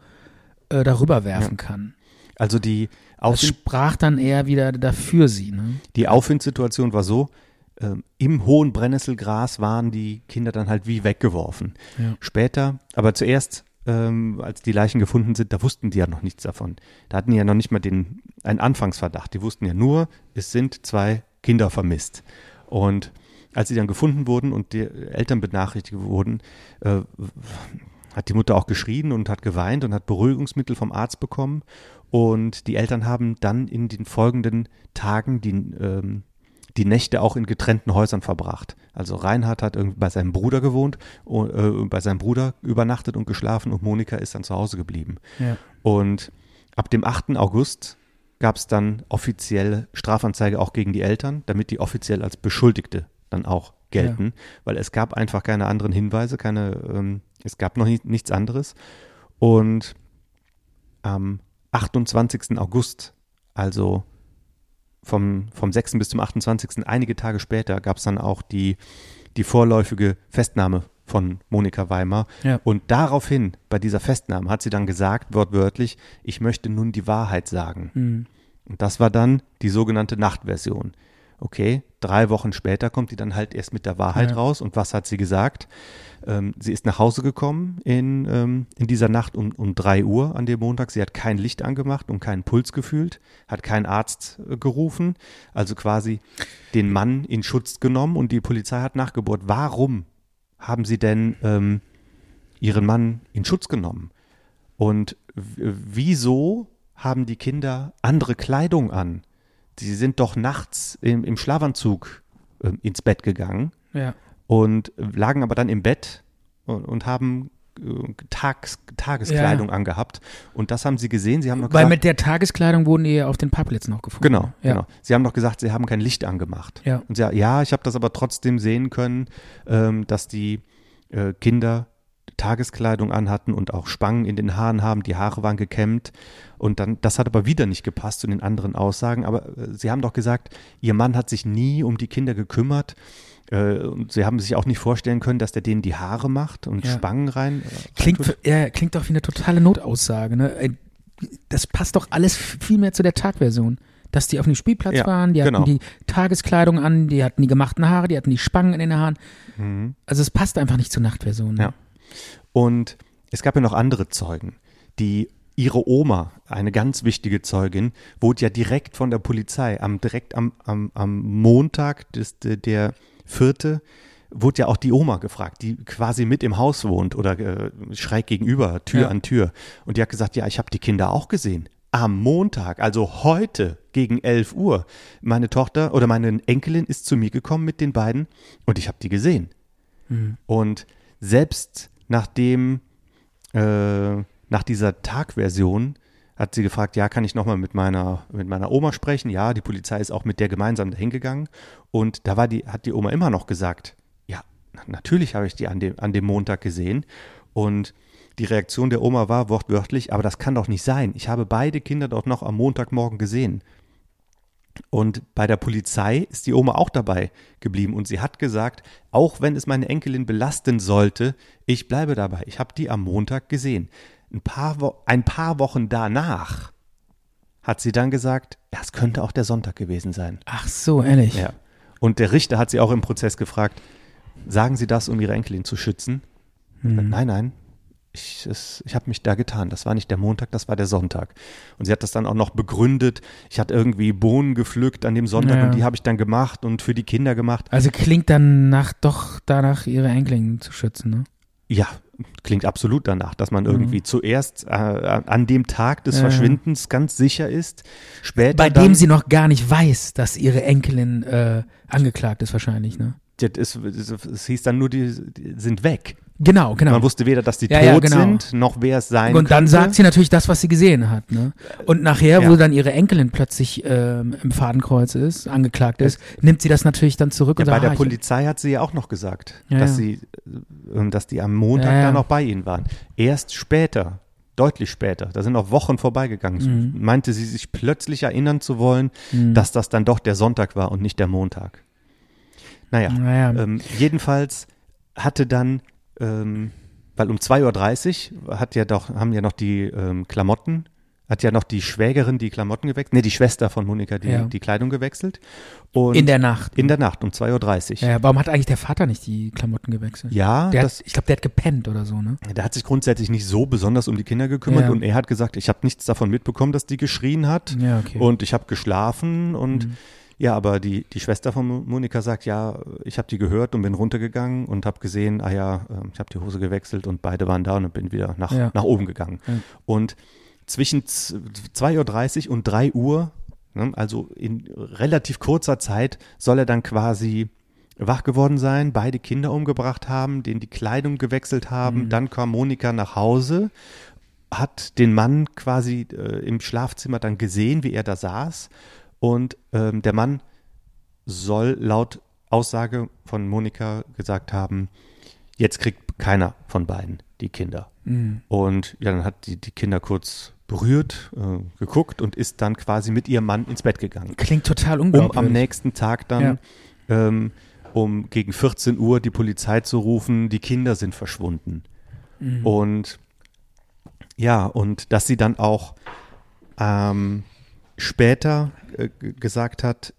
äh, darüber werfen kann. Also die, Das Aufwind, sprach dann eher wieder dafür sie, ne? die Aufwindsituation war so, ähm, im hohen Brennnesselgras waren die Kinder dann halt wie weggeworfen. Ja. Später, aber zuerst, ähm, als die Leichen gefunden sind, da wussten die ja noch nichts davon. Da hatten die ja noch nicht mal den, einen Anfangsverdacht. Die wussten ja nur, es sind zwei Kinder vermisst. Und als sie dann gefunden wurden und die Eltern benachrichtigt wurden, äh, hat die Mutter auch geschrien und hat geweint und hat Beruhigungsmittel vom Arzt bekommen. Und die Eltern haben dann in den folgenden Tagen die, ähm, die Nächte auch in getrennten Häusern verbracht. Also Reinhard hat irgendwie bei seinem Bruder gewohnt, äh, bei seinem Bruder übernachtet und geschlafen und Monika ist dann zu Hause geblieben. Ja. Und ab dem 8. August gab es dann offizielle Strafanzeige auch gegen die Eltern, damit die offiziell als Beschuldigte dann auch gelten, weil es gab einfach keine anderen Hinweise, keine, ähm, es gab noch nie, nichts anderes. Und am 28. August, also vom, vom 6. bis zum 28. einige Tage später, gab es dann auch die, die vorläufige Festnahme von Monika Weimar. Ja. Und daraufhin, bei dieser Festnahme, hat sie dann gesagt, wortwörtlich, ich möchte nun die Wahrheit sagen. Mhm. Und das war dann die sogenannte Nachtversion. Okay, drei Wochen später kommt die dann halt erst mit der Wahrheit Ja. raus. Und was hat sie gesagt? Ähm, sie ist nach Hause gekommen in, ähm, in dieser Nacht um, um drei Uhr an dem Montag. Sie hat kein Licht angemacht und keinen Puls gefühlt, hat keinen Arzt äh, gerufen, also quasi den Mann in Schutz genommen und die Polizei hat nachgebohrt. Warum haben sie denn ähm, ihren Mann in Schutz genommen? Und wieso haben die Kinder andere Kleidung an? Sie sind doch nachts im, im Schlafanzug ähm, ins Bett gegangen Ja. und lagen aber dann im Bett und, und haben äh, Tags, Tageskleidung angehabt. Und das haben sie gesehen. Sie haben noch Weil gesagt, mit der Tageskleidung wurden die auf den Parkplätzen noch gefunden. Genau, ja. genau. Sie haben doch gesagt, sie haben kein Licht angemacht. Ja. Und sie, ja, ich habe das aber trotzdem sehen können, ähm, dass die äh, Kinder Tageskleidung anhatten und auch Spangen in den Haaren haben, die Haare waren gekämmt und dann, das hat aber wieder nicht gepasst zu den anderen Aussagen, aber äh, sie haben doch gesagt, ihr Mann hat sich nie um die Kinder gekümmert äh, und sie haben sich auch nicht vorstellen können, dass der denen die Haare macht und Ja. Spangen rein. äh, Klingt, ja, klingt doch wie eine totale Notaussage. Ne? Das passt doch alles viel mehr zu der Tagversion. Dass die auf dem Spielplatz Ja, waren, die genau. hatten die Tageskleidung an, die hatten die gemachten Haare, die hatten die Spangen in den Haaren. Mhm. Also es passt einfach nicht zur Nachtversion. Ne? Ja. Und es gab ja noch andere Zeugen, die ihre Oma, eine ganz wichtige Zeugin, wurde ja direkt von der Polizei am direkt am, am, am Montag des, der vierte wurde ja auch die Oma gefragt, die quasi mit im Haus wohnt oder äh, schräg gegenüber, Tür Ja. an Tür. Und die hat gesagt, ja, ich habe die Kinder auch gesehen. Am Montag, also heute gegen 11 Uhr. Meine Tochter oder meine Enkelin ist zu mir gekommen mit den beiden und ich habe die gesehen. Und selbst nachdem, äh, nach dieser Tagversion, hat sie gefragt, ja, kann ich nochmal mit meiner, mit meiner Oma sprechen? Ja, die Polizei ist auch mit der gemeinsam hingegangen. Und da war die, hat die Oma immer noch gesagt, ja, na- natürlich habe ich die an dem, an dem Montag gesehen. Und die Reaktion der Oma war wortwörtlich, aber das kann doch nicht sein. Ich habe beide Kinder dort noch am Montagmorgen gesehen. Und bei der Polizei ist die Oma auch dabei geblieben und sie hat gesagt, auch wenn es meine Enkelin belasten sollte, ich bleibe dabei. Ich habe die am Montag gesehen. Ein paar, Wo ein paar Wochen danach hat sie dann gesagt, ja, es könnte auch der Sonntag gewesen sein. Ach so, ehrlich. Ja. Und der Richter hat sie auch im Prozess gefragt, sagen Sie das, um Ihre Enkelin zu schützen? Mhm. Nein, nein. Ich, es- ich habe mich da getan. Das war nicht der Montag, das war der Sonntag. Und sie hat das dann auch noch begründet. Ich hatte irgendwie Bohnen gepflückt an dem Sonntag Ja. und die habe ich dann gemacht und für die Kinder gemacht. Also klingt dann nach, doch danach, ihre Enkelin zu schützen, ne? Ja, klingt absolut danach, dass man irgendwie zuerst äh, an dem Tag des Mhm. Ja. Verschwindens ganz sicher ist. Später Bei dem sie noch gar nicht weiß, dass ihre Enkelin äh, angeklagt ist wahrscheinlich, ne? es, es hieß dann nur, die, die sind weg. Genau, genau. Man wusste weder, dass die Ja, tot ja, genau. sind, noch wer es sein Und dann könnte. sagt sie natürlich das, was sie gesehen hat, ne? Und nachher, Ja. wo dann ihre Enkelin plötzlich ähm, im Fadenkreuz ist, angeklagt ist, nimmt sie das natürlich dann zurück Ja, und bei sagt, der ah, Polizei hat sie ja auch noch gesagt, dass sie, äh, dass die am Montag da noch bei ihnen waren. Erst später, deutlich später, da sind noch Wochen vorbeigegangen, Mhm. meinte sie sich plötzlich erinnern zu wollen, dass das dann doch der Sonntag war und nicht der Montag. Naja, Naja. ähm, jedenfalls hatte dann, ähm, weil um 2.30 Uhr hat ja doch, haben ja noch die ähm, Klamotten hat ja noch die Schwägerin die Klamotten gewechselt, nee, die Schwester von Monika die, Ja. die Kleidung gewechselt. Und In der Nacht. in der Nacht um 2.30 Uhr. Ja, warum hat eigentlich der Vater nicht die Klamotten gewechselt? Ja, das, hat, ich glaube, der hat gepennt oder so, ne? der hat sich grundsätzlich nicht so besonders um die Kinder gekümmert Ja. und er hat gesagt, ich habe nichts davon mitbekommen, dass die geschrien hat Ja, okay. Mhm. und ich habe geschlafen und ja, aber die, die Schwester von Mo- Monika sagt, ja, ich habe die gehört und bin runtergegangen und habe gesehen, ah ja, äh, ich habe die Hose gewechselt und beide waren da und bin wieder nach, Ja. nach oben gegangen. Ja. Und zwischen z- 2.30 Uhr und 3 Uhr, ne, also in relativ kurzer Zeit, soll er dann quasi wach geworden sein, beide Kinder umgebracht haben, denen die Kleidung gewechselt haben. Dann kam Monika nach Hause, hat den Mann quasi äh, im Schlafzimmer dann gesehen, wie er da saß. Und ähm, der Mann soll laut Aussage von Monika gesagt haben, jetzt kriegt keiner von beiden die Kinder. Mhm. Und ja, dann hat die, die Kinder kurz berührt, äh, geguckt und ist dann quasi mit ihrem Mann ins Bett gegangen. Klingt total Um unglaubwürdig. am nächsten Tag dann, ähm, um gegen 14 Uhr die Polizei zu rufen, die Kinder sind verschwunden. Mhm. Und ja, und dass sie dann auch ähm, später äh, gesagt hat,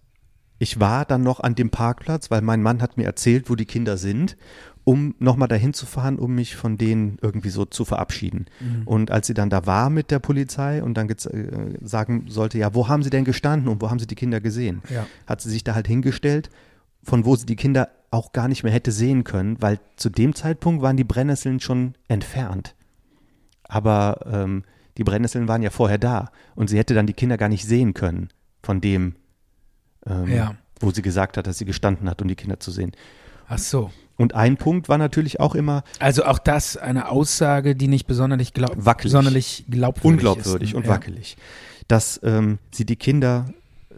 ich war dann noch an dem Parkplatz, weil mein Mann hat mir erzählt, wo die Kinder sind, um nochmal dahin zu fahren, um mich von denen irgendwie so zu verabschieden. Mhm. Und als sie dann da war mit der Polizei und dann äh, sagen sollte, ja, wo haben sie denn gestanden und wo haben sie die Kinder gesehen, Ja. hat sie sich da halt hingestellt, von wo sie die Kinder auch gar nicht mehr hätte sehen können, weil zu dem Zeitpunkt waren die Brennnesseln schon entfernt. Aber ähm, die Brennnesseln waren ja vorher da und sie hätte dann die Kinder gar nicht sehen können von dem, ähm, Ja. wo sie gesagt hat, dass sie gestanden hat, um die Kinder zu sehen. Ach so. Und ein Punkt war natürlich auch immer Also auch das eine Aussage, die nicht besonders, glaub, Wackelig. sonderlich glaubwürdig unglaubwürdig ist. und Ja. wackelig, dass ähm, sie die Kinder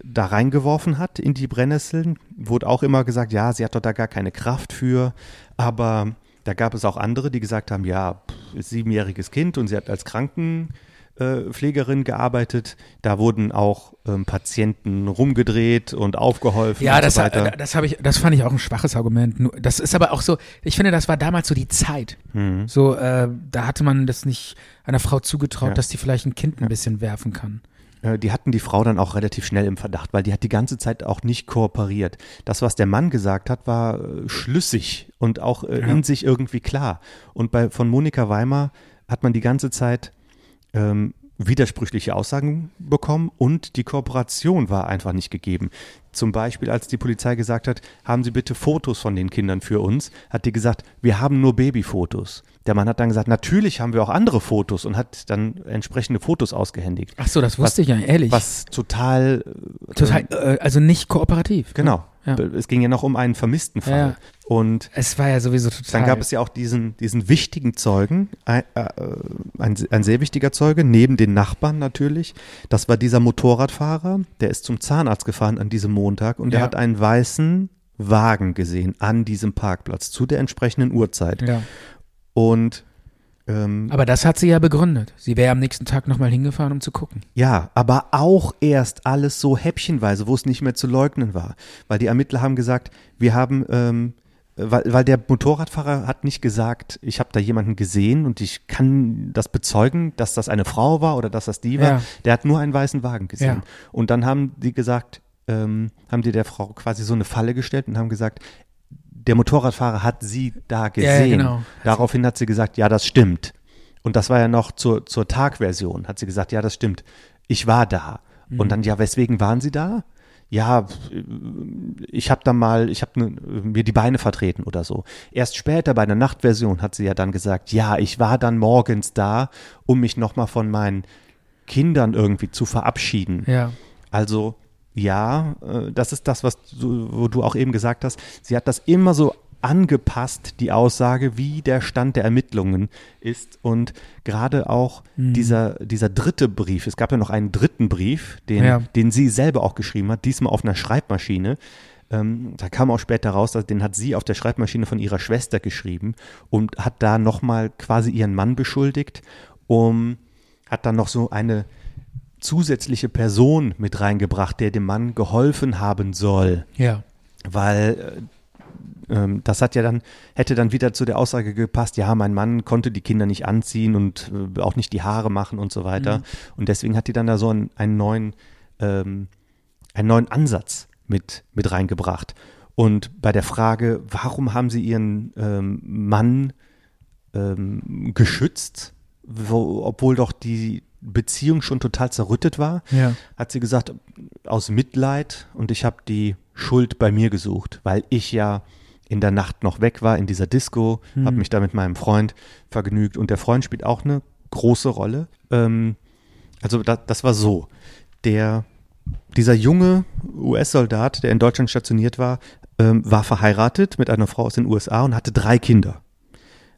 da reingeworfen hat in die Brennnesseln. Wurde auch immer gesagt, ja, sie hat doch da gar keine Kraft für. Aber da gab es auch andere, die gesagt haben, ja, pff, siebenjähriges Kind und sie hat als Krankenpflegerin gearbeitet. Da wurden auch ähm, Patienten rumgedreht und aufgeholfen Ja, und das, so weiter. das habe ich, das fand ich auch ein schwaches Argument. Das ist aber auch so, ich finde, das war damals so die Zeit. Mhm. So, äh, da hatte man das nicht einer Frau zugetraut, Ja. dass die vielleicht ein Kind ein bisschen werfen kann. Äh, die hatten die Frau dann auch relativ schnell im Verdacht, weil die hat die ganze Zeit auch nicht kooperiert. Das, was der Mann gesagt hat, war äh, schlüssig und auch äh, Ja. in sich irgendwie klar. Und bei von Monika Weimar hat man die ganze Zeit ähm, widersprüchliche Aussagen bekommen und die Kooperation war einfach nicht gegeben. Zum Beispiel, als die Polizei gesagt hat, haben Sie bitte Fotos von den Kindern für uns, hat die gesagt, wir haben nur Babyfotos. Der Mann hat dann gesagt, natürlich haben wir auch andere Fotos und hat dann entsprechende Fotos ausgehändigt. Ach so, das Was- wusste ich ja, ehrlich. Was total, äh, Total, äh, also nicht kooperativ. genau. Ja. Es ging ja noch um einen vermissten Fall. Ja, ja. Und Es war ja sowieso total. dann gab es ja auch diesen, diesen wichtigen Zeugen, ein, äh, ein, ein sehr wichtiger Zeuge, neben den Nachbarn natürlich. Das war dieser Motorradfahrer, der ist zum Zahnarzt gefahren an diesem Montag und der hat einen weißen Wagen gesehen an diesem Parkplatz zu der entsprechenden Uhrzeit. ja. Und ähm, Aber das hat sie ja begründet. Sie wäre am nächsten Tag nochmal hingefahren, um zu gucken. Ja, aber auch erst alles so häppchenweise, wo es nicht mehr zu leugnen war. Weil die Ermittler haben gesagt, wir haben, ähm, weil, weil der Motorradfahrer hat nicht gesagt, ich habe da jemanden gesehen und ich kann das bezeugen, dass das eine Frau war oder dass das die war. Ja. Der hat nur einen weißen Wagen gesehen. Ja. Und dann haben die gesagt, ähm, haben die der Frau quasi so eine Falle gestellt und haben gesagt, der Motorradfahrer hat sie da ja, gesehen. genau. Daraufhin hat sie gesagt, ja, das stimmt. Und das war ja noch zur, zur Tagversion, hat sie gesagt, ja, das stimmt. Ich war da. Mhm. Und dann, ja, weswegen waren Sie da? Ja, ich habe da mal, ich habe mir die Beine vertreten oder so. Erst später bei der Nachtversion hat sie ja dann gesagt, ja, ich war dann morgens da, um mich nochmal von meinen Kindern irgendwie zu verabschieden. Ja. Also ja, äh, das ist das, was du, wo du auch eben gesagt hast. Sie hat das immer so angepasst, die Aussage, wie der Stand der Ermittlungen ist. Und gerade auch Mhm. dieser, dieser dritte Brief, es gab ja noch einen dritten Brief, den, Ja. den sie selber auch geschrieben hat, diesmal auf einer Schreibmaschine. Ähm, da kam auch später raus, dass, den hat sie auf der Schreibmaschine von ihrer Schwester geschrieben und hat da nochmal quasi ihren Mann beschuldigt, um, hat dann noch so eine zusätzliche Person mit reingebracht, der dem Mann geholfen haben soll, Ja. weil äh, ähm, das hat ja dann, hätte dann wieder zu der Aussage gepasst, ja, mein Mann konnte die Kinder nicht anziehen und äh, auch nicht die Haare machen und so weiter. Mhm. Und deswegen hat die dann da so einen, einen neuen, ähm, einen neuen Ansatz mit, mit reingebracht. Und bei der Frage, warum haben sie ihren ähm, Mann ähm, geschützt, wo, obwohl doch die Beziehung schon total zerrüttet war, Ja. hat sie gesagt, aus Mitleid und ich habe die Schuld bei mir gesucht, weil ich ja in der Nacht noch weg war in dieser Disco, Hm. habe mich da mit meinem Freund vergnügt und der Freund spielt auch eine große Rolle. Ähm, also da, das war so. Der, dieser junge US-Soldat, der in Deutschland stationiert war, ähm, war verheiratet mit einer Frau aus den USA und hatte drei Kinder.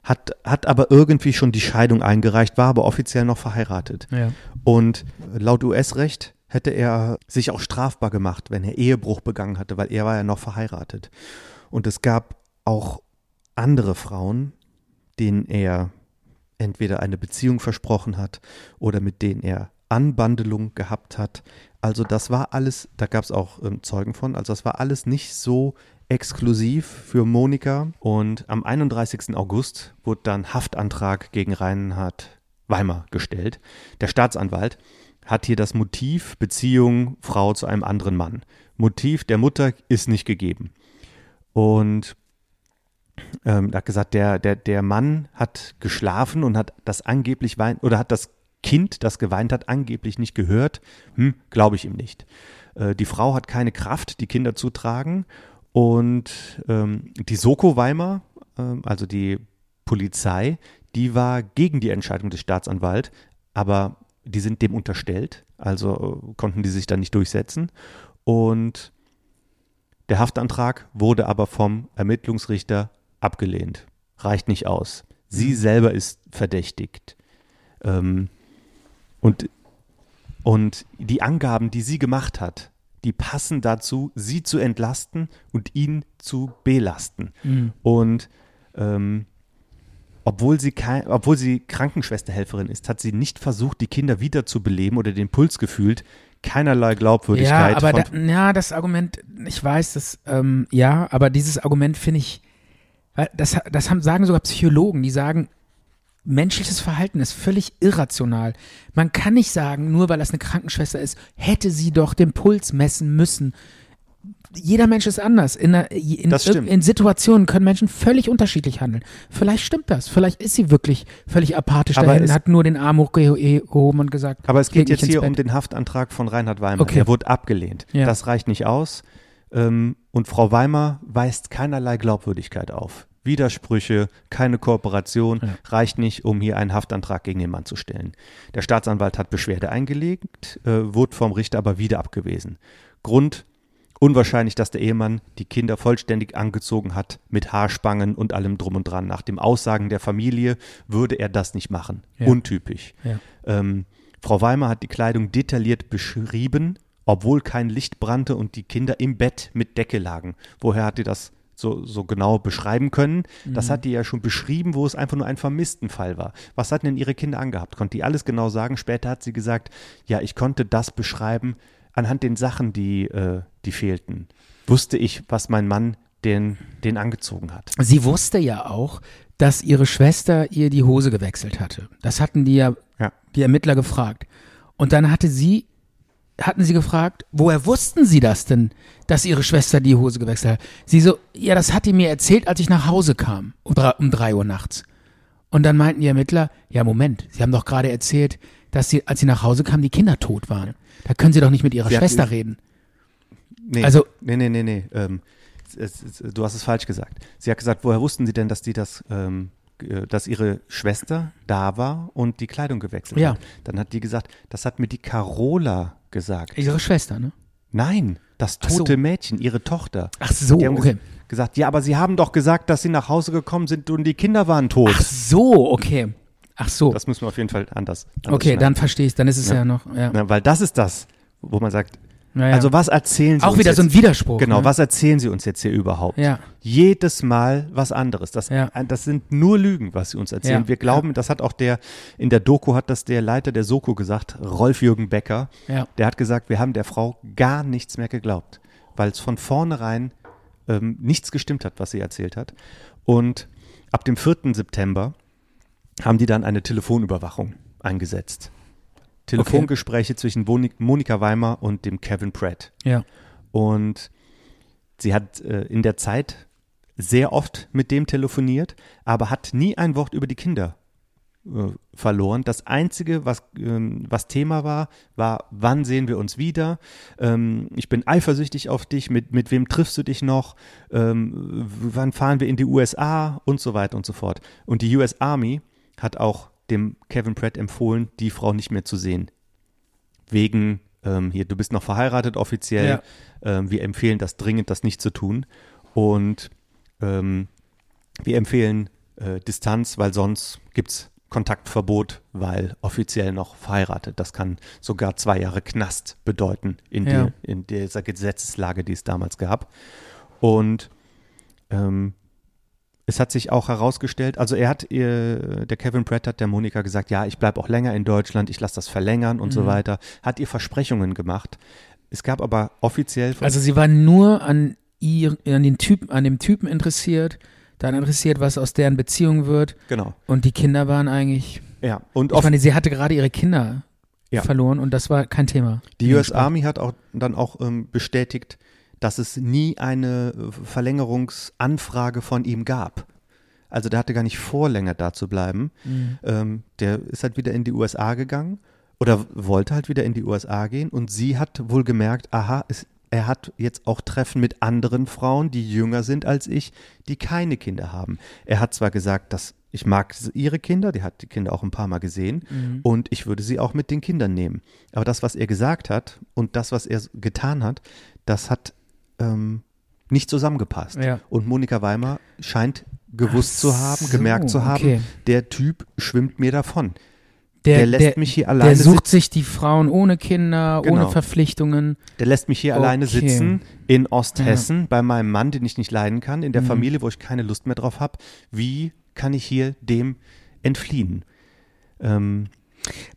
Hat, hat aber irgendwie schon die Scheidung eingereicht, war aber offiziell noch verheiratet. Ja. Und laut US-Recht hätte er sich auch strafbar gemacht, wenn er Ehebruch begangen hatte, weil er war ja noch verheiratet. Und es gab auch andere Frauen, denen er entweder eine Beziehung versprochen hat oder mit denen er Anbandelung gehabt hat. Also das war alles, da gab es auch ähm, Zeugen von, also das war alles nicht so exklusiv für Monika. Und am 31. August wurde dann Haftantrag gegen Reinhard Weimar gestellt. Der Staatsanwalt hat hier das Motiv Beziehung Frau zu einem anderen Mann. Motiv der Mutter ist nicht gegeben. Und ähm, hat gesagt, der, der, der Mann hat geschlafen und hat das angeblich wein oder hat das Kind, das geweint hat, angeblich nicht gehört. Hm, glaube ich ihm nicht. Äh, die Frau hat keine Kraft, die Kinder zu tragen. Und ähm, die Soko Weimar, ähm, also die Polizei, die war gegen die Entscheidung des Staatsanwalts, aber die sind dem unterstellt, also äh, konnten die sich da nicht durchsetzen. Und der Haftantrag wurde aber vom Ermittlungsrichter abgelehnt. Reicht nicht aus. Sie selber ist verdächtigt. Ähm, und, und die Angaben, die sie gemacht hat, die passen dazu, sie zu entlasten und ihn zu belasten. Mhm. Und ähm, obwohl sie, obwohl sie Krankenschwesterhelferin ist, hat sie nicht versucht, die Kinder wiederzubeleben oder den Puls gefühlt. Keinerlei Glaubwürdigkeit. Ja, aber da, ja, das Argument, ich weiß, das, ähm, ja, aber dieses Argument finde ich, das, das haben, sagen sogar Psychologen, die sagen, menschliches Verhalten ist völlig irrational. Man kann nicht sagen, nur weil das eine Krankenschwester ist, hätte sie doch den Puls messen müssen. Jeder Mensch ist anders. In, einer, in, in Situationen können Menschen völlig unterschiedlich handeln. Vielleicht stimmt das. Vielleicht ist sie wirklich völlig apathisch Aber dahin, hat nur den Arm hochgehoben und gesagt, Aber es geht jetzt hier Bett. um den Haftantrag von Reinhard Weimar. Okay. Der wurde abgelehnt. Ja. Das reicht nicht aus. Ähm, und Frau Weimar weist keinerlei Glaubwürdigkeit auf. Widersprüche, keine Kooperation, Ja. reicht nicht, um hier einen Haftantrag gegen den Mann zu stellen. Der Staatsanwalt hat Beschwerde eingelegt, äh, wurde vom Richter aber wieder abgewiesen. Grund unwahrscheinlich, dass der Ehemann die Kinder vollständig angezogen hat mit Haarspangen und allem drum und dran. Nach dem Aussagen der Familie würde er das nicht machen. Ja. Untypisch. Ja. Ähm, Frau Weimar hat die Kleidung detailliert beschrieben, obwohl kein Licht brannte und die Kinder im Bett mit Decke lagen. Woher hat die das so, so genau beschreiben können? Das hat die ja schon beschrieben, wo es einfach nur ein Vermisstenfall war. Was hatten denn ihre Kinder angehabt? Konnte die alles genau sagen? Später hat sie gesagt, ja, ich konnte das beschreiben anhand den Sachen, die, äh, die fehlten. Wusste ich, was mein Mann den, den angezogen hat. Sie wusste ja auch, dass ihre Schwester ihr die Hose gewechselt hatte. Das hatten die ja, Ja. die Ermittler gefragt. Und dann hatte sie, hatten sie gefragt, woher wussten sie das denn, dass ihre Schwester die Hose gewechselt hat? Sie so, ja, das hat die mir erzählt, als ich nach Hause kam, um drei, um drei Uhr nachts. Und dann meinten die Ermittler, ja, Moment, sie haben doch gerade erzählt, dass sie, als sie nach Hause kam, die Kinder tot waren. Da können sie doch nicht mit ihrer Sie Schwester reden. Nee, Also- nee, nee, nee, nee. Ähm, es, es, du hast es falsch gesagt. Sie hat gesagt, woher wussten Sie denn, dass die das, ähm, äh, dass ihre Schwester da war und die Kleidung gewechselt Ja. hat? Dann hat die gesagt, das hat mir die Carola gesagt. Ihre Schwester, ne? Nein, das Ach so. tote Mädchen, ihre Tochter. Ach so, Die haben okay. ges- gesagt, ja, aber Sie haben doch gesagt, dass Sie nach Hause gekommen sind und die Kinder waren tot. Ach so, okay. Ach so. Das müssen wir auf jeden Fall anders. anders Okay, schneiden. dann verstehe ich Dann ist es ja, Ja. noch. Ja. Na, weil das ist das, wo man sagt, Ja, ja. also was erzählen Sie Auch uns wieder jetzt? so ein Widerspruch. Genau, ne? was erzählen Sie uns jetzt hier überhaupt? Ja. Jedes Mal was anderes. Das, Ja. das sind nur Lügen, was Sie uns erzählen. Wir glauben, das hat auch der, in der Doku hat das der Leiter der Soko gesagt, Rolf-Jürgen Becker. Ja. Der hat gesagt, wir haben der Frau gar nichts mehr geglaubt, weil es von vornherein ähm, nichts gestimmt hat, was sie erzählt hat. Und ab dem 4. September haben die dann eine Telefonüberwachung eingesetzt. Telefongespräche zwischen Boni- Monika Weimer und dem Kevin Pratt. Ja. Und sie hat äh, in der Zeit sehr oft mit dem telefoniert, aber hat nie ein Wort über die Kinder äh, verloren. Das Einzige, was, ähm, was Thema war, war, wann sehen wir uns wieder? Ähm, ich bin eifersüchtig auf dich, mit, mit wem triffst du dich noch? Ähm, wann fahren wir in die USA? Und so weiter und so fort. Und die US Army hat auch dem Kevin Pratt empfohlen, die Frau nicht mehr zu sehen. Wegen, ähm, hier, du bist noch verheiratet offiziell. Ja. Ähm, wir empfehlen das dringend, das nicht zu tun. Und ähm, wir empfehlen äh, Distanz, weil sonst gibt's Kontaktverbot, weil offiziell noch verheiratet. Das kann sogar zwei Jahre Knast bedeuten in, Ja. der, in dieser Gesetzeslage, die es damals gab. Und ähm, es hat sich auch herausgestellt, also er hat, ihr, der Kevin Pratt hat der Monika gesagt, ja, ich bleibe auch länger in Deutschland, ich lasse das verlängern und so Mhm. weiter, hat ihr Versprechungen gemacht. Es gab aber offiziell Also sie war nur an ihr, an den Typen, an dem Typen interessiert, dann interessiert, was aus deren Beziehung wird. genau, Und die Kinder waren eigentlich. ja, und Ich meine, sie hatte gerade ihre Kinder Ja. verloren und das war kein Thema. Die US. Army hat auch dann auch ähm, bestätigt, dass es nie eine äh, Verlängerungsanfrage von ihm gab. Also der hatte gar nicht vor, länger da zu bleiben. Mhm. Ähm, der ist halt wieder in die USA gegangen oder wollte halt wieder in die USA gehen und sie hat wohl gemerkt, aha, es, er hat jetzt auch Treffen mit anderen Frauen, die jünger sind als ich, die keine Kinder haben. Er hat zwar gesagt, dass ich mag ihre Kinder, die hat die Kinder auch ein paar Mal gesehen Mhm. und ich würde sie auch mit den Kindern nehmen. Aber das, was er gesagt hat und das, was er getan hat, das hat ähm, nicht zusammengepasst. Ja. Und Monika Weimer scheint gewusst Ach zu haben, so, gemerkt zu haben, okay. der Typ schwimmt mir davon. Der, Der lässt mich hier alleine Der sucht sich die Frauen ohne Kinder, Genau. ohne Verpflichtungen. Der lässt mich hier Okay. alleine sitzen in Osthessen bei meinem Mann, den ich nicht leiden kann, in der Mhm. Familie, wo ich keine Lust mehr drauf habe. Wie kann ich hier dem entfliehen? Ähm,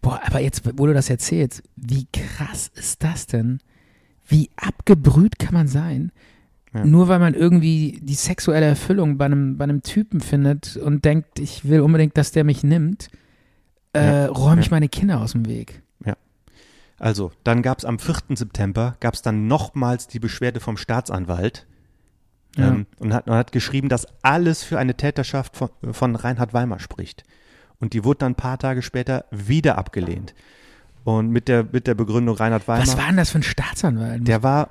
Boah, aber jetzt, wo du das erzählst, wie krass ist das denn? Wie abgebrüht kann man sein? Ja. Nur weil man irgendwie die sexuelle Erfüllung bei einem, bei einem Typen findet und denkt, ich will unbedingt, dass der mich nimmt, äh, Ja. räume ich Ja. meine Kinder aus dem Weg. also, dann gab es am 4. September, gab es dann nochmals die Beschwerde vom Staatsanwalt Ja. ähm, und, hat, und hat geschrieben, dass alles für eine Täterschaft von, von Reinhard Weimar spricht. Und die wurde dann ein paar Tage später wieder abgelehnt. Und mit der, mit der Begründung Reinhard Weimar. Was war denn das für ein Staatsanwalt? Der war,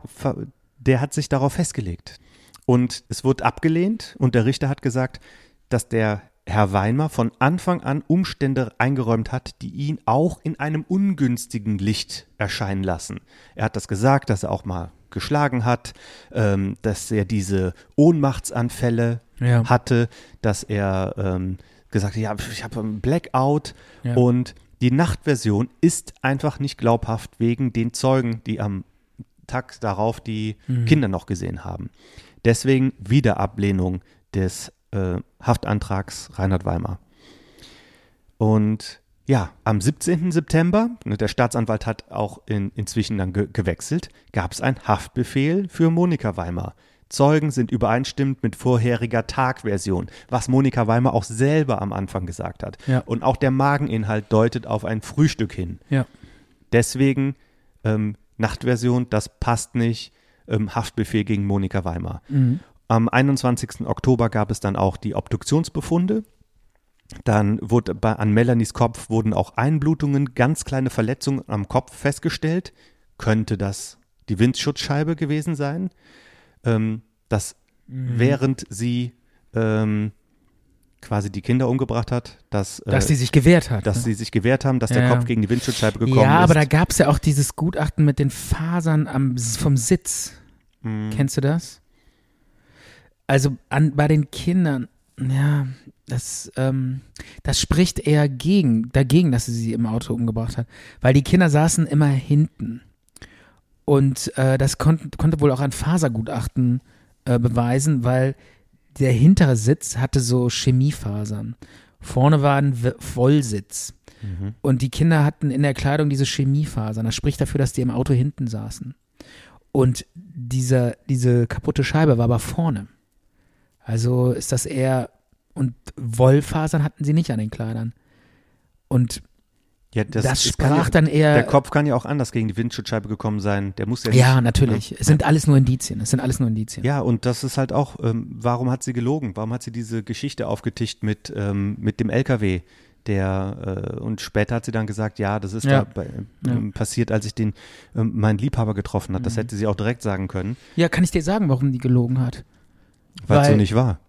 der hat sich darauf festgelegt. Und es wurde abgelehnt und der Richter hat gesagt, dass der Herr Weimar von Anfang an Umstände eingeräumt hat, die ihn auch in einem ungünstigen Licht erscheinen lassen. Er hat das gesagt, dass er auch mal geschlagen hat, ähm, dass er diese Ohnmachtsanfälle Ja. hatte, dass er ähm, gesagt hat, ja, ich habe einen Blackout Ja. und die Nachtversion ist einfach nicht glaubhaft wegen den Zeugen, die am Tag darauf die Mhm. Kinder noch gesehen haben. Deswegen Wiederablehnung des äh, Haftantrags Reinhard Weimar. Und ja, am 17. September, ne, der Staatsanwalt hat auch in, inzwischen dann ge gewechselt, gab es einen Haftbefehl für Monika Weimar. Zeugen sind übereinstimmend mit vorheriger Tagversion, was Monika Weimar auch selber am Anfang gesagt hat. Ja. Und auch der Mageninhalt deutet auf ein Frühstück hin. Ja. Deswegen ähm, Nachtversion, das passt nicht, ähm, Haftbefehl gegen Monika Weimar. Mhm. Am 21. Oktober gab es dann auch die Obduktionsbefunde. Dann wurde bei, an Melanies Kopf wurden auch Einblutungen, ganz kleine Verletzungen am Kopf festgestellt. Könnte das die Windschutzscheibe gewesen sein? Ähm, dass Mhm. während sie ähm, quasi die Kinder umgebracht hat, dass, äh, Dass die sich gewehrt hat. dass ne? sie sich gewehrt haben, dass der Ja, ja. Kopf gegen die Windschutzscheibe gekommen ja, ist. aber da gab es ja auch dieses Gutachten mit den Fasern am, vom Sitz. Mhm. Kennst du das? Also an, bei den Kindern, ja, das, ähm, das spricht eher gegen, dagegen, dass sie sie im Auto umgebracht hat. Weil die Kinder saßen immer hinten. Und äh, das kon konnte wohl auch ein Fasergutachten äh, beweisen, weil der hintere Sitz hatte so Chemiefasern. Vorne war ein Vollsitz. Mhm. Und die Kinder hatten in der Kleidung diese Chemiefasern. Das spricht dafür, dass die im Auto hinten saßen. Und dieser, diese kaputte Scheibe war aber vorne. Also ist das eher, und Wollfasern hatten sie nicht an den Kleidern. Und Ja, das, kann sprach ja, dann eher. Der Kopf kann ja auch anders gegen die Windschutzscheibe gekommen sein. Der muss ja nicht. ja, natürlich. Es sind alles nur Indizien. Es sind alles nur Indizien. Ja, und das ist halt auch, ähm, warum hat sie gelogen? Warum hat sie diese Geschichte aufgetischt mit, ähm, mit dem LKW? Der, äh, und später hat sie dann gesagt, ja, das ist Ja. da bei, ähm, passiert, als ich den, ähm, meinen Liebhaber getroffen hat. Das Mhm. hätte sie auch direkt sagen können, Ja, kann ich dir sagen, warum die gelogen hat? weil es so nicht war.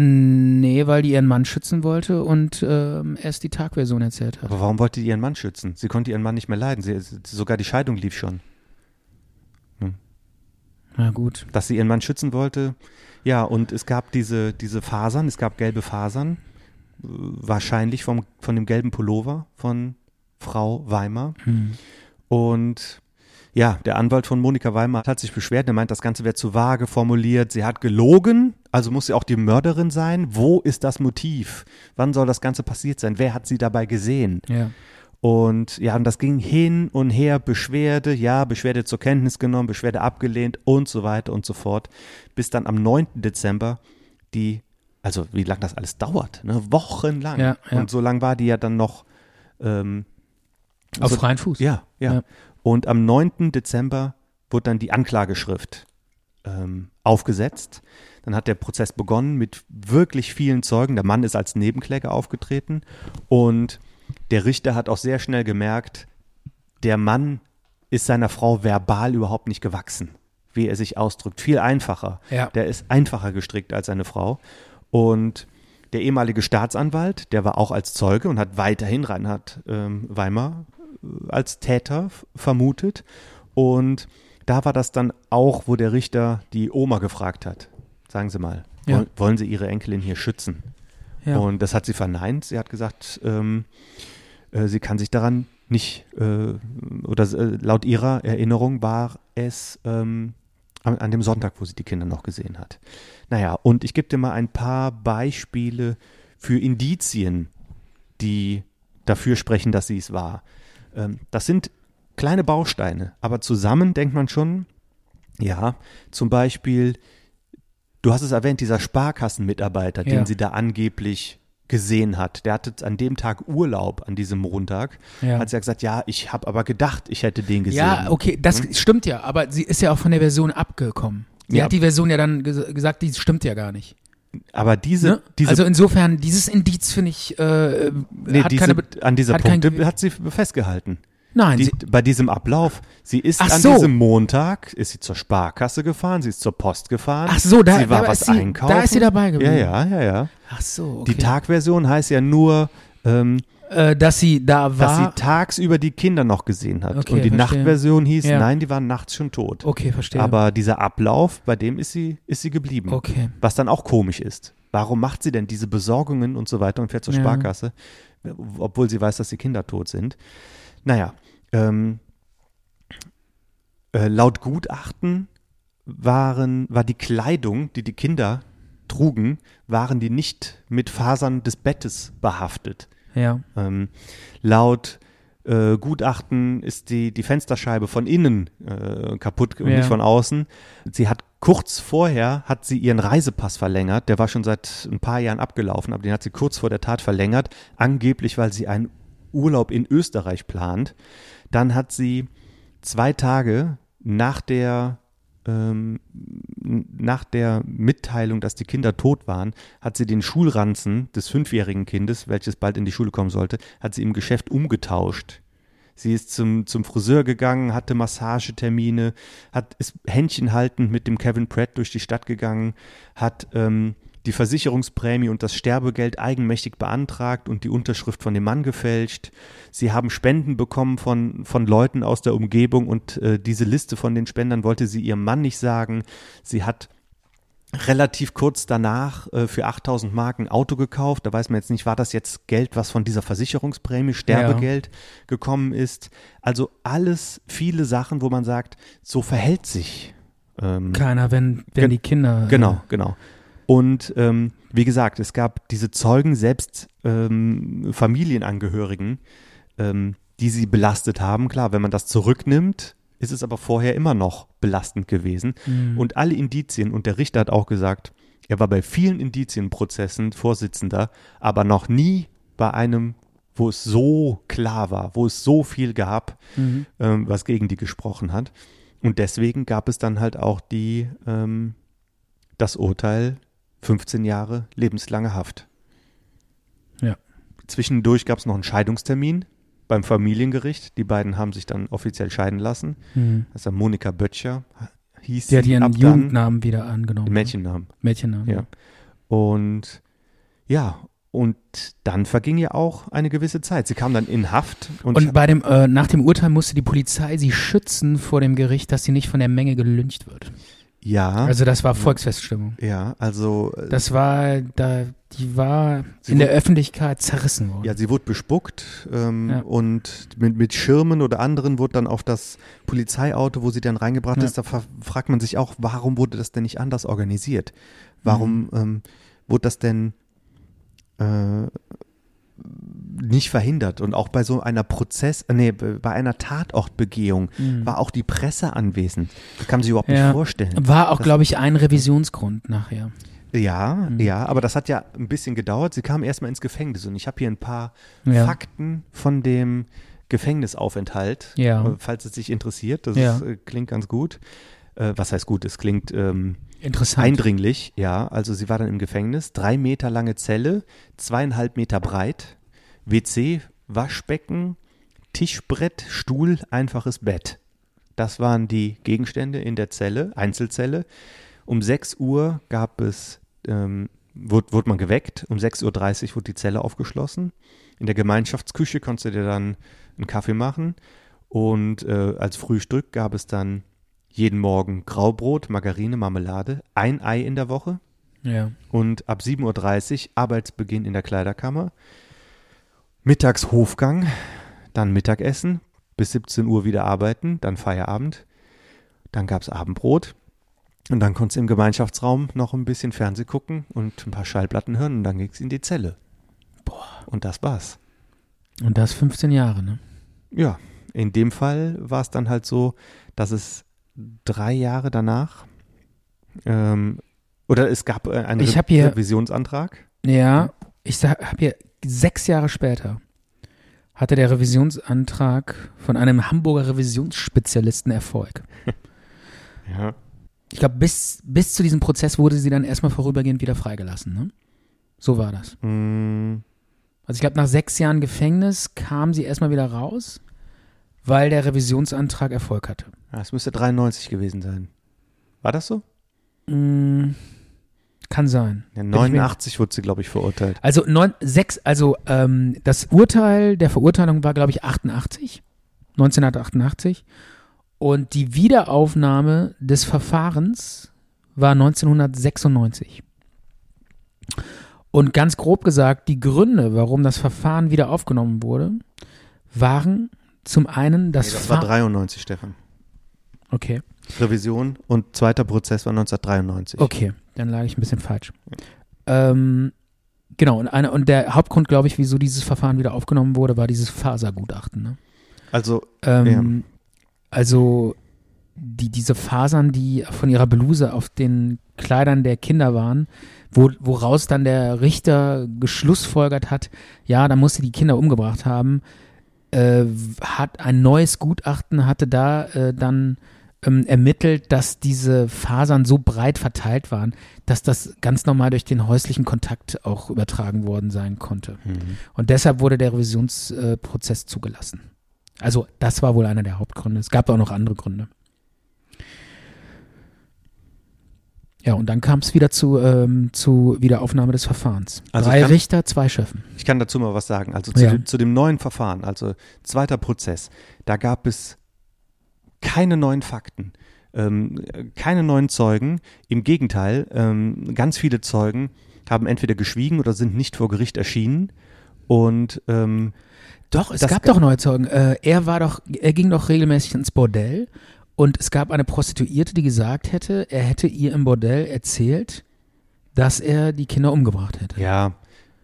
Nee, weil die ihren Mann schützen wollte und ähm, erst die Tagversion erzählt hat. Aber warum wollte die ihren Mann schützen? Sie konnte ihren Mann nicht mehr leiden. Sie, sogar die Scheidung lief schon. Na gut. dass sie ihren Mann schützen wollte. Ja, und es gab diese, diese Fasern, es gab gelbe Fasern, äh, wahrscheinlich vom, von dem gelben Pullover von Frau Weimar. Hm. Und ja, der Anwalt von Monika Weimar hat sich beschwert, er meint, das Ganze wäre zu vage formuliert. Sie hat gelogen, also muss sie auch die Mörderin sein. Wo ist das Motiv? Wann soll das Ganze passiert sein? Wer hat sie dabei gesehen? Ja. Und ja, und das ging hin und her, Beschwerde, ja, Beschwerde zur Kenntnis genommen, Beschwerde abgelehnt und so weiter und so fort, bis dann am 9. Dezember die, also wie lange das alles dauert, ne? wochenlang. Ja, ja. Und so lang war die ja dann noch ähm, Auf so, freien Fuß. ja, ja, Ja. Und am 9. Dezember wurde dann die Anklageschrift ähm, aufgesetzt. Dann hat der Prozess begonnen mit wirklich vielen Zeugen. Der Mann ist als Nebenkläger aufgetreten und der Richter hat auch sehr schnell gemerkt, der Mann ist seiner Frau verbal überhaupt nicht gewachsen, wie er sich ausdrückt. Viel einfacher. Ja. Der ist einfacher gestrickt als seine Frau. Und der ehemalige Staatsanwalt, der war auch als Zeuge und hat weiterhin Reinhard ähm, Weimar als Täter vermutet. Und da war das dann auch, wo der Richter die Oma gefragt hat. Sagen Sie mal, Ja. wollen, wollen Sie Ihre Enkelin hier schützen? Ja. Und das hat sie verneint. Sie hat gesagt, ähm, äh, sie kann sich daran nicht, äh, oder äh, laut ihrer Erinnerung war es ähm, an, an dem Sonntag, wo sie die Kinder noch gesehen hat. Naja, und ich gebe dir mal ein paar Beispiele für Indizien, die dafür sprechen, dass sie es war. Ähm, das sind kleine Bausteine, aber zusammen denkt man schon, ja, zum Beispiel, du hast es erwähnt, dieser Sparkassenmitarbeiter, Ja. den sie da angeblich gesehen hat, der hatte an dem Tag Urlaub, an diesem Montag, Ja. hat sie ja gesagt, ja, ich habe aber gedacht, ich hätte den gesehen. Ja, okay, das stimmt ja, aber sie ist ja auch von der Version abgekommen. Sie Ja. hat die Version ja dann ges gesagt, die stimmt ja gar nicht. Aber diese, Ne? diese, also insofern, dieses Indiz finde ich, äh, nee, hat diese keine, an dieser hat kein Punkte Gewicht. hat sie festgehalten. nein, Die, bei diesem Ablauf, sie ist Ach an so. diesem Montag, ist sie zur Sparkasse gefahren, sie ist zur Post gefahren. Ach so, da- sie war da was ist sie- einkaufen. da ist sie dabei geblieben. Ja, ja, ja, ja. ach so, okay. Die Tagversion heißt ja nur, ähm, äh, dass sie da dass war. sie tagsüber die Kinder noch gesehen hat. Okay, Und die verstehe. Nachtversion hieß, Ja. nein, die waren nachts schon tot. okay, verstehe. Aber dieser Ablauf, bei dem ist sie, ist sie geblieben. okay. Was dann auch komisch ist. Warum macht sie denn diese Besorgungen und so weiter und fährt zur Ja. Sparkasse, obwohl sie weiß, dass die Kinder tot sind? Naja, ähm, äh, laut Gutachten waren, war die Kleidung, die die Kinder trugen, waren die nicht mit Fasern des Bettes behaftet. Ja. Ähm, laut äh, Gutachten ist die, die Fensterscheibe von innen äh, kaputt und Ja. nicht von außen. Sie hat kurz vorher hat sie ihren Reisepass verlängert. Der war schon seit ein paar Jahren abgelaufen, aber den hat sie kurz vor der Tat verlängert. Angeblich, weil sie einen Urlaub in Österreich plant. Dann hat sie zwei Tage nach der ähm, nach der Mitteilung, dass die Kinder tot waren, hat sie den Schulranzen des fünfjährigen Kindes, welches bald in die Schule kommen sollte, hat sie im Geschäft umgetauscht. Sie ist zum, zum Friseur gegangen, hatte Massagetermine, hat, ist händchenhaltend mit dem Kevin Pratt durch die Stadt gegangen, hat ähm, die Versicherungsprämie und das Sterbegeld eigenmächtig beantragt und die Unterschrift von dem Mann gefälscht. Sie haben Spenden bekommen von, von Leuten aus der Umgebung und äh, diese Liste von den Spendern wollte sie ihrem Mann nicht sagen. Sie hat relativ kurz danach äh, für 8000 Mark ein Auto gekauft. Da weiß man jetzt nicht, war das jetzt Geld, was von dieser Versicherungsprämie, Sterbegeld gekommen ist. Also alles, viele Sachen, wo man sagt, so verhält sich. Ähm, Keiner, wenn, wenn die Kinder. Genau, genau. Und ähm, wie gesagt, es gab diese Zeugen, selbst ähm, Familienangehörigen, ähm, die sie belastet haben. Klar, wenn man das zurücknimmt, ist es aber vorher immer noch belastend gewesen. Mhm. Und alle Indizien, und der Richter hat auch gesagt, er war bei vielen Indizienprozessen Vorsitzender, aber noch nie bei einem, wo es so klar war, wo es so viel gab, Mhm. ähm, was gegen die gesprochen hat. Und deswegen gab es dann halt auch die, ähm, das Urteil 15 Jahre lebenslange Haft. Ja. Zwischendurch gab es noch einen Scheidungstermin beim Familiengericht. Die beiden haben sich dann offiziell scheiden lassen. Mhm. Das Monika Böttcher, hieß Die hat sie ihren. Jugendnamen wieder angenommen. Den Mädchennamen. Mädchennamen. Ja. Und ja, und dann verging ja auch eine gewisse Zeit. Sie kam dann in Haft und, Und bei dem, äh, nach dem Urteil musste die Polizei sie schützen vor dem Gericht, dass sie nicht von der Menge gelyncht wird. Ja, Also das war Volksfeststimmung. ja, also äh, Das war, da, die war in der wurde- Öffentlichkeit zerrissen worden. ja, sie wurde bespuckt ähm, Ja. und mit, mit Schirmen oder anderen wurde dann auf das Polizeiauto, wo sie dann reingebracht Ja. ist, da fra- fragt man sich auch, warum wurde das denn nicht anders organisiert? Warum Mhm. ähm, wurde das denn äh, nicht verhindert? Und auch bei so einer Prozess, äh, nee, bei einer Tatortbegehung Mhm. war auch die Presse anwesend. Das kann man sich überhaupt Ja. nicht vorstellen. War auch, glaube ich, ein Revisionsgrund nachher. Ja, Mhm. ja, aber das hat ja ein bisschen gedauert. Sie kam erstmal ins Gefängnis und ich habe hier ein paar Ja. Fakten von dem Gefängnisaufenthalt, Ja. falls es dich interessiert. Das ist, äh, klingt ganz gut. Äh, was heißt gut? Es klingt ähm, Interessant. eindringlich, ja. Also sie war dann im Gefängnis, drei Meter lange Zelle, zweieinhalb Meter breit, WC, Waschbecken, Tischbrett, Stuhl, einfaches Bett. Das waren die Gegenstände in der Zelle, Einzelzelle. Um 6 Uhr gab es, ähm, wurde, wurde man geweckt. Um 6.30 Uhr wurde die Zelle aufgeschlossen. In der Gemeinschaftsküche konntest du dir dann einen Kaffee machen. Und äh, als Frühstück gab es dann jeden Morgen Graubrot, Margarine, Marmelade, ein Ei in der Woche. Ja. Und ab 7.30 Uhr Arbeitsbeginn in der Kleiderkammer. Mittags Hofgang, dann Mittagessen, bis 17 Uhr wieder arbeiten, dann Feierabend. Dann gab es Abendbrot. Und dann konntest du im Gemeinschaftsraum noch ein bisschen Fernseh gucken und ein paar Schallplatten hören und dann ging es in die Zelle. Boah. Und das war's. Und das 15 Jahre, ne? Ja, in dem Fall war es dann halt so, dass es drei Jahre danach ähm, oder es gab äh, einen Ich Re hier- Revisionsantrag. Ja, ich habe hier sechs Jahre später hatte der Revisionsantrag von einem Hamburger Revisionsspezialisten Erfolg. *laughs* Ja. Ich glaube, bis, bis zu diesem Prozess wurde sie dann erstmal vorübergehend wieder freigelassen. Ne? So war das. Mm, Also ich glaube, nach sechs Jahren Gefängnis kam sie erstmal wieder raus, weil der Revisionsantrag Erfolg hatte. ja, es müsste 93 gewesen sein. War das so? Mm, kann sein. Ja, ich mir- 89 wurde sie, glaube ich, verurteilt. Also neun, sechs, also ähm, das Urteil der Verurteilung war, glaube ich, 88, 1988. Und die Wiederaufnahme des Verfahrens war 1996. Und ganz grob gesagt, die Gründe, warum das Verfahren wieder aufgenommen wurde, waren zum einen das, Nee, das war Ver- 93, Stefan. Okay, Revision und zweiter Prozess war 1993. okay, dann lag ich ein bisschen falsch. Ähm, genau, und, eine, und der Hauptgrund, glaube ich, wieso dieses Verfahren wieder aufgenommen wurde, war dieses Fasergutachten. Ne? Also, Ähm, Also die, diese Fasern, die von ihrer Bluse auf den Kleidern der Kinder waren, wo, woraus dann der Richter geschlussfolgert hat, ja, da muss sie die Kinder umgebracht haben, äh, hat ein neues Gutachten, hatte da äh, dann ähm, ermittelt, dass diese Fasern so breit verteilt waren, dass das ganz normal durch den häuslichen Kontakt auch übertragen worden sein konnte. mhm. Und deshalb wurde der Revisionsprozess zugelassen. Also das war wohl einer der Hauptgründe. Es gab auch noch andere Gründe. Ja, und dann kam es wieder zu, ähm, zu Wiederaufnahme des Verfahrens. Also Drei kann- Richter, zwei Schöffen. Ich kann dazu mal was sagen. Also zu, Ja. dem, zu dem neuen Verfahren, also zweiter Prozess, da gab es keine neuen Fakten, ähm, keine neuen Zeugen. Im Gegenteil, ähm, ganz viele Zeugen haben entweder geschwiegen oder sind nicht vor Gericht erschienen. Und ähm, Doch, es gab ga- doch neue Zeugen. Äh, er war doch, er ging doch regelmäßig ins Bordell und es gab eine Prostituierte, die gesagt hätte, er hätte ihr im Bordell erzählt, dass er die Kinder umgebracht hätte. ja,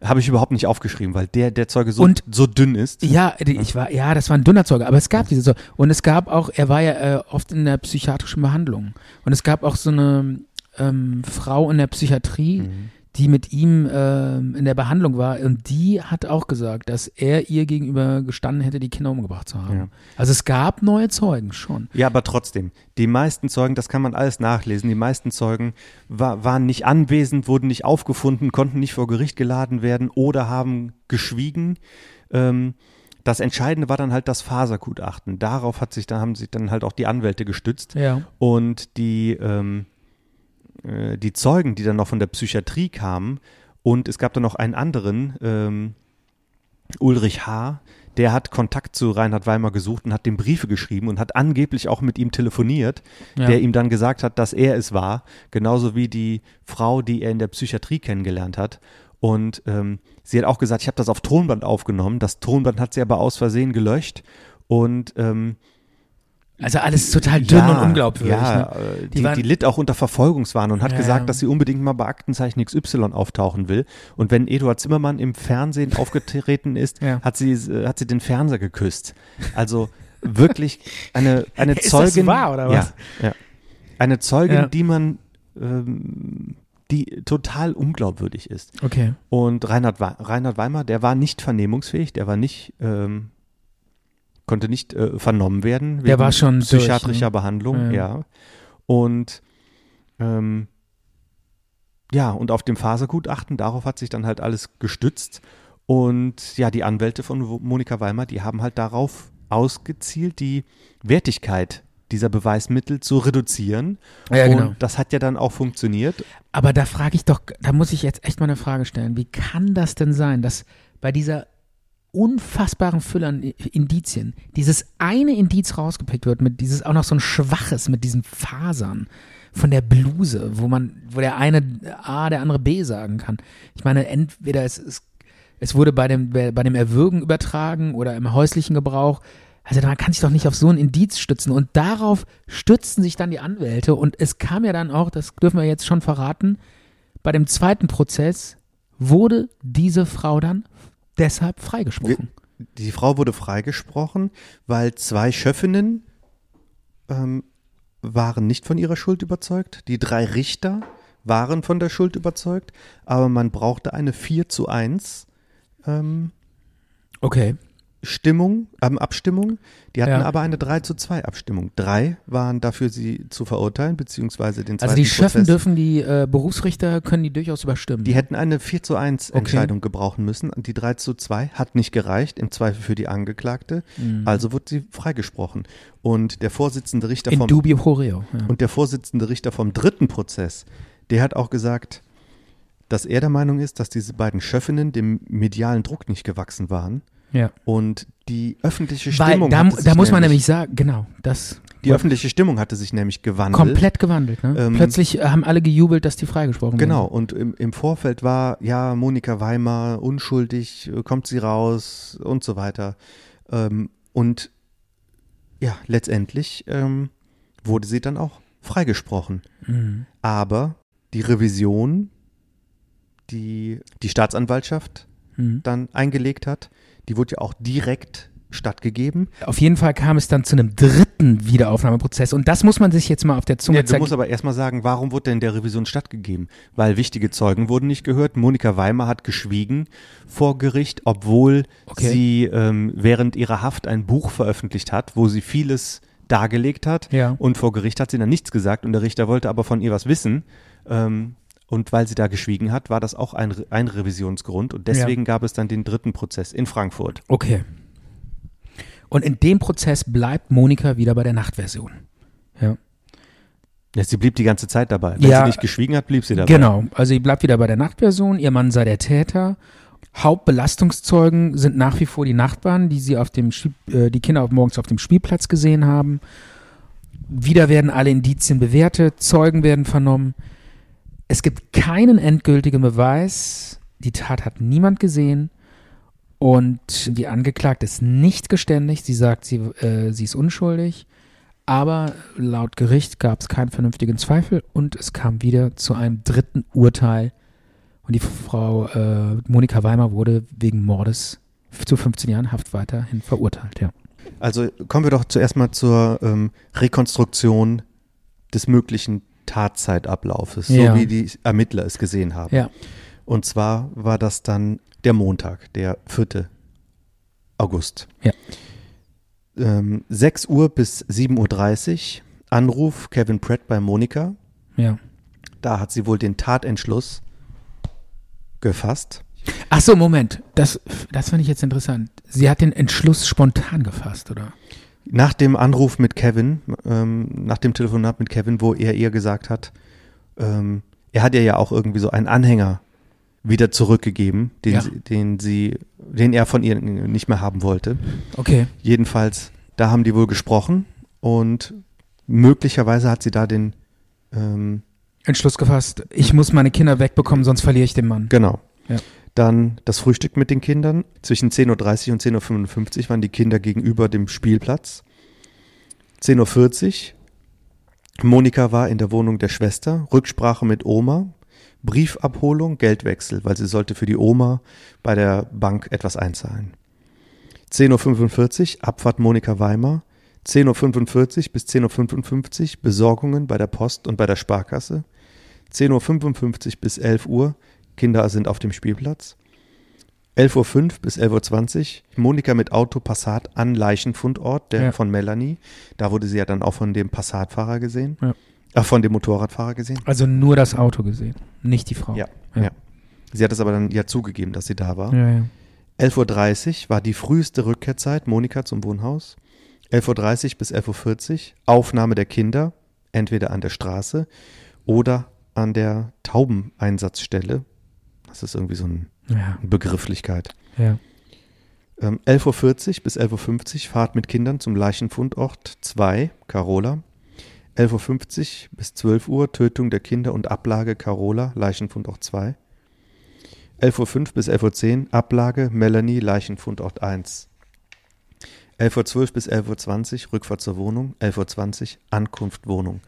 habe ich überhaupt nicht aufgeschrieben, weil der, der Zeuge so, Und- so dünn ist. Ja, ich war, ja, das war ein dünner Zeuge, aber es gab diese Zeuge. Und es gab auch, er war ja äh, oft in der psychiatrischen Behandlung. Und es gab auch so eine ähm, Frau in der Psychiatrie, Mhm. Die mit ihm ähm, in der Behandlung war. Und die hat auch gesagt, dass er ihr gegenüber gestanden hätte, die Kinder umgebracht zu haben. Ja. Also es gab neue Zeugen schon. Ja, aber trotzdem, die meisten Zeugen, das kann man alles nachlesen, die meisten Zeugen war, waren nicht anwesend, wurden nicht aufgefunden, konnten nicht vor Gericht geladen werden oder haben geschwiegen. Ähm, das Entscheidende war dann halt das Fasergutachten. Darauf hat sich, da haben sich dann halt auch die Anwälte gestützt. Ja. Und die, ähm, äh, die Zeugen, die dann noch von der Psychiatrie kamen, und es gab dann noch einen anderen, ähm, Ulrich H., der hat Kontakt zu Reinhard Weimar gesucht und hat dem Briefe geschrieben und hat angeblich auch mit ihm telefoniert, Ja. der ihm dann gesagt hat, dass er es war, genauso wie die Frau, die er in der Psychiatrie kennengelernt hat. Und ähm, sie hat auch gesagt, ich habe das auf Tonband aufgenommen. Das Tonband hat sie aber aus Versehen gelöscht. Und ähm, Also alles total dünn ja, und unglaubwürdig. Ja, ne? äh, Die die, die, waren- litt auch unter Verfolgungswahn und hat Ja, gesagt, dass sie unbedingt mal bei Aktenzeichen XY auftauchen will. Und wenn Eduard Zimmermann im Fernsehen *laughs* aufgetreten ist, hat sie äh, hat sie den Fernseher geküsst. Also wirklich eine eine *laughs* Ist das Zeugin. wahr, oder was? Ja. Eine Zeugin, die man ähm, die total unglaubwürdig ist. Okay. Und Reinhard, Reinhard Weimar, der war nicht vernehmungsfähig, der war nicht, ähm, konnte nicht äh, vernommen werden. Der war schon durch, psychiatrischer ne? Behandlung, Ja. ja. Und ähm, ja, und auf dem Fasergutachten, darauf hat sich dann halt alles gestützt. Und ja, die Anwälte von Monika Weimar, die haben halt darauf ausgezielt, die Wertigkeit dieser Beweismittel zu reduzieren. Ja, genau. Und das hat ja dann auch funktioniert. Aber da frage ich doch, da muss ich jetzt echt mal eine Frage stellen. Wie kann das denn sein, dass bei dieser unfassbaren Fülle an Indizien dieses eine Indiz rausgepickt wird, mit dieses auch noch so ein schwaches, mit diesen Fasern von der Bluse, wo man, wo der eine A, der andere B sagen kann. Ich meine, entweder es, es, es wurde bei dem, bei dem Erwürgen übertragen oder im häuslichen Gebrauch. Also man kann sich doch nicht auf so ein Indiz stützen. Und darauf stützten sich dann die Anwälte. Und es kam ja dann auch, das dürfen wir jetzt schon verraten, bei dem zweiten Prozess wurde diese Frau dann deshalb freigesprochen. Die Frau wurde freigesprochen, weil zwei Schöffinnen ähm, waren nicht von ihrer Schuld überzeugt. Die drei Richter waren von der Schuld überzeugt, aber man brauchte eine 4 zu 1 ähm, Okay. Stimmung, ähm, Abstimmung. Die hatten Ja. aber eine 3 zu 2 Abstimmung. Drei waren dafür, sie zu verurteilen, beziehungsweise den zweiten Also die Schöffen dürfen die äh, Berufsrichter, können die durchaus überstimmen. Die hätten eine 4 zu 1 Okay. Entscheidung gebrauchen müssen. Die 3 zu 2 hat nicht gereicht, im Zweifel für die Angeklagte. Mhm. Also wurde sie freigesprochen. Und der Vorsitzende Richter In vom dubio pro reo. Ja. und der Vorsitzende Richter vom dritten Prozess, der hat auch gesagt, dass er der Meinung ist, dass diese beiden Schöffinnen dem medialen Druck nicht gewachsen waren ja. und die öffentliche Weil Stimmung da, hatte sich da muss man nämlich sagen, genau, das die öffentliche Stimmung hatte sich nämlich gewandelt. komplett gewandelt. Ne? Ähm, Plötzlich äh, haben alle gejubelt, dass die freigesprochen Genau, wurden. und im, im Vorfeld war, ja, Monika Weimar, unschuldig, äh, kommt sie raus und so weiter. Ähm, und ja, letztendlich ähm, wurde sie dann auch freigesprochen. Mhm. Aber die Revision, die die Staatsanwaltschaft Mhm. dann eingelegt hat, die wurde ja auch direkt stattgegeben. Auf jeden Fall kam es dann zu einem dritten Wiederaufnahmeprozess und das muss man sich jetzt mal auf der Zunge Ja, du zergehen. musst aber erstmal sagen, warum wurde denn der Revision stattgegeben? Weil wichtige Zeugen wurden nicht gehört. Monika Weimar hat geschwiegen vor Gericht, obwohl Okay. sie ähm, während ihrer Haft ein Buch veröffentlicht hat, wo sie vieles dargelegt hat. Ja. Und vor Gericht hat sie dann nichts gesagt und der Richter wollte aber von ihr was wissen. Ähm, und weil sie da geschwiegen hat, war das auch ein, ein Revisionsgrund. Und deswegen gab es dann den dritten Prozess in Frankfurt. Okay. Und in dem Prozess bleibt Monika wieder bei der Nachtversion. Ja. Ja, sie blieb die ganze Zeit dabei. Wenn Ja. sie nicht geschwiegen hat, blieb sie dabei. Genau. Also sie bleibt wieder bei der Nachtversion. Ihr Mann sei der Täter. Hauptbelastungszeugen sind nach wie vor die Nachbarn, die sie auf dem äh, die Kinder morgens auf dem Spielplatz gesehen haben. Wieder werden alle Indizien bewertet, Zeugen werden vernommen. Es gibt keinen endgültigen Beweis. Die Tat hat niemand gesehen. Und die Angeklagte ist nicht geständig. Sie sagt, sie, äh, sie ist unschuldig. Aber laut Gericht gab es keinen vernünftigen Zweifel und es kam wieder zu einem dritten Urteil, Und die Frau äh, Monika Weimer wurde wegen Mordes zu 15 Jahren Haft weiterhin verurteilt, ja. Also kommen wir doch zuerst mal zur ähm, Rekonstruktion des möglichen Tatzeitablaufes, Ja. so wie die Ermittler es gesehen haben. Ja, Und zwar war das dann der Montag, der 4. August. Ja. Ähm, 6 Uhr bis 7.30 Uhr, Anruf Kevin Pratt bei Monika. ja. Da hat sie wohl den Tatentschluss gefasst. Ach so, Moment. Das, das fand ich jetzt interessant. Sie hat den Entschluss spontan gefasst, oder? Nach dem Anruf mit Kevin, ähm, nach dem Telefonat mit Kevin, wo er ihr gesagt hat, ähm, er hat ihr ja auch irgendwie so einen Anhänger wieder zurückgegeben, den, Ja. sie, den sie, den er von ihr nicht mehr haben wollte. Okay. Jedenfalls, da haben die wohl gesprochen und möglicherweise hat sie da den, ähm, Entschluss gefasst. Ich muss meine Kinder wegbekommen, sonst verliere ich den Mann. genau. Ja. Dann das Frühstück mit den Kindern. Zwischen 10.30 Uhr und 10.55 Uhr waren die Kinder gegenüber dem Spielplatz. 10.40 Uhr. Monika war in der Wohnung der Schwester. Rücksprache mit Oma. Briefabholung, Geldwechsel, weil sie sollte für die Oma bei der Bank etwas einzahlen. 10.45 Uhr, Abfahrt Monika Weimar. 10.45 Uhr bis 10.55 Uhr, Besorgungen bei der Post und bei der Sparkasse. 10.55 Uhr bis 11 Uhr, Kinder sind auf dem Spielplatz. 11.05 Uhr bis 11.20 Uhr, Monika mit Auto Passat an Leichenfundort der, Ja. von Melanie. Da wurde sie ja dann auch von dem Passatfahrer gesehen. Ja. Ach, von dem Motorradfahrer gesehen. Also nur das Auto gesehen, nicht die Frau. Ja, Ja. Sie hat es aber dann ja zugegeben, dass sie da war. Ja, ja. 11.30 Uhr war die früheste Rückkehrzeit Monika zum Wohnhaus. 11.30 Uhr bis 11.40 Uhr Aufnahme der Kinder, entweder an der Straße oder an der Taubeneinsatzstelle. Das ist irgendwie so ein- Ja, eine Begrifflichkeit. ja. Ähm, 11.40 Uhr bis 11.50 Uhr Fahrt mit Kindern zum Leichenfundort 2, Carola. 11.50 Uhr bis 12 Uhr Tötung der Kinder und Ablage Carola, Leichenfundort 2. 11.05 Uhr bis 11.10 Uhr Ablage Melanie, Leichenfundort 1. 11.12 Uhr bis 11.20 Uhr Rückfahrt zur Wohnung. 11.20 Uhr Ankunft Wohnung.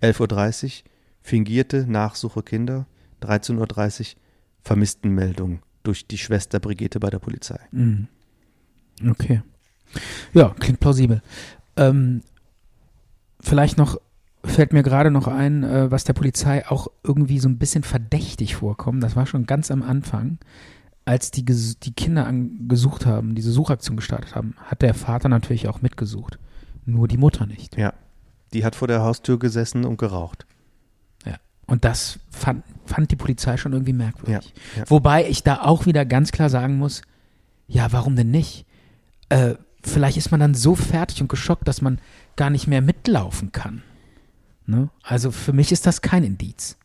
11.30 Uhr fingierte Nachsuche Kinder. 13.30 Uhr Vermisstenmeldung durch die Schwester Brigitte bei der Polizei. Mhm. Okay. Ja, klingt plausibel. Ähm, vielleicht noch fällt mir gerade noch ein, äh, was der Polizei auch irgendwie so ein bisschen verdächtig vorkommt. Das war schon ganz am Anfang, als die, die Kinder an, gesucht haben, diese Suchaktion gestartet haben, hat der Vater natürlich auch mitgesucht. Nur die Mutter nicht. Ja. Die hat vor der Haustür gesessen und geraucht. Und das fand, fand die Polizei schon irgendwie merkwürdig. Ja, ja. Wobei ich da auch wieder ganz klar sagen muss, ja, warum denn nicht? Äh, vielleicht ist man dann so fertig und geschockt, dass man gar nicht mehr mitlaufen kann. Ne? Also für mich ist das kein Indiz.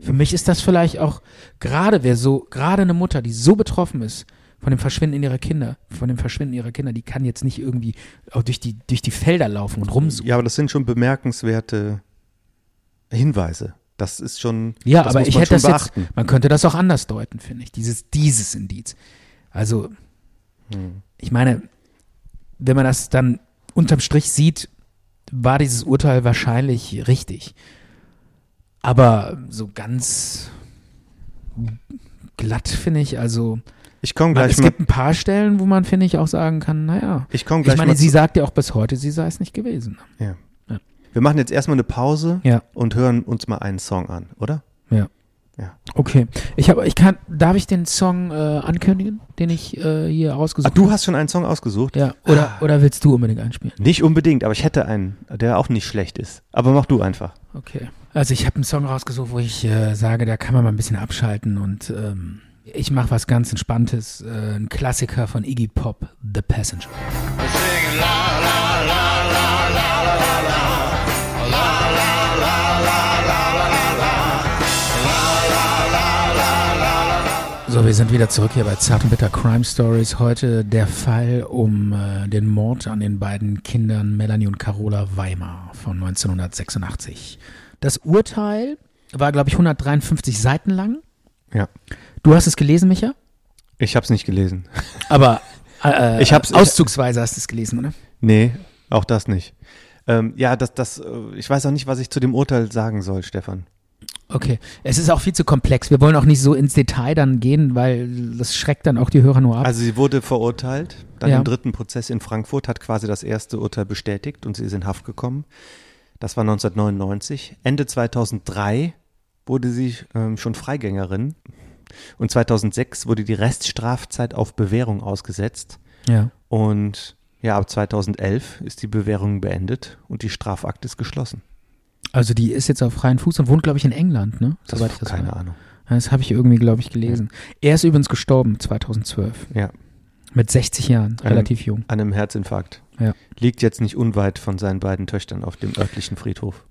Für mich ist das vielleicht auch gerade wer so, gerade eine Mutter, die so betroffen ist von dem Verschwinden ihrer Kinder, von dem Verschwinden ihrer Kinder, die kann jetzt nicht irgendwie auch durch die, durch die Felder laufen und rumsuchen. Ja, aber das sind schon bemerkenswerte Hinweise. Das ist schon. Ja, aber ich man hätte das beachten. jetzt, man könnte das auch anders deuten, finde ich, dieses, dieses Indiz. Also, Hm. ich meine, wenn man das dann unterm Strich sieht, war dieses Urteil wahrscheinlich richtig. Aber so ganz glatt finde ich, also Ich komme man, gleich es mal. gibt ein paar Stellen, wo man, finde ich, auch sagen kann, naja, Ich komme ich gleich meine, mal. sie sagt ja auch bis heute, sie sei es nicht gewesen. ja. Wir machen jetzt erstmal eine Pause Ja, und hören uns mal einen Song an, oder? ja. Ja. Okay. Ich habe, ich kann, darf ich den Song äh, ankündigen, den ich äh, hier Ah, ausgesucht du habe? hast schon einen Song ausgesucht? Ja, oder, oder willst du unbedingt einspielen? Nicht unbedingt, aber ich hätte einen, der auch nicht schlecht ist. Aber mach du einfach. Okay. Also ich habe einen Song rausgesucht, wo ich äh, sage, da kann man mal ein bisschen abschalten und ähm, ich mache was ganz Entspanntes. Äh, ein Klassiker von Iggy Pop, The Passenger. So, wir sind wieder zurück hier bei Zart und Bitter Crime Stories. Heute der Fall um äh, den Mord an den beiden Kindern Melanie und Carola Weimar von 1986. Das Urteil war, glaube ich, 153 Seiten lang. Ja. Du hast es gelesen, Micha? Ich hab's nicht gelesen. Aber *laughs* äh, Ich hab's- ich- auszugsweise hast du es gelesen, oder? Nee, auch das nicht. Ähm, ja, das, das, äh, ich weiß auch nicht, was ich zu dem Urteil sagen soll, Stefan. Okay. Es ist auch viel zu komplex. Wir wollen auch nicht so ins Detail dann gehen, weil das schreckt dann auch die Hörer nur ab. Also sie wurde verurteilt, dann Ja. im dritten Prozess in Frankfurt, hat quasi das erste Urteil bestätigt und sie ist in Haft gekommen. Das war 1999. Ende 2003 wurde sie ähm, schon Freigängerin und 2006 wurde die Reststrafzeit auf Bewährung ausgesetzt ja. und ja, ab 2011 ist die Bewährung beendet und die Strafakt ist geschlossen. Also die ist jetzt auf freien Fuß und wohnt, glaube ich, in England, ne? Das Soweit ich das keine weiß. Ahnung. Ja, Das habe ich irgendwie, glaube ich, gelesen. Er ist übrigens gestorben 2012. Ja, Mit 60 Jahren, relativ jung. an einem Herzinfarkt. Ja. Liegt jetzt nicht unweit von seinen beiden Töchtern auf dem örtlichen Friedhof.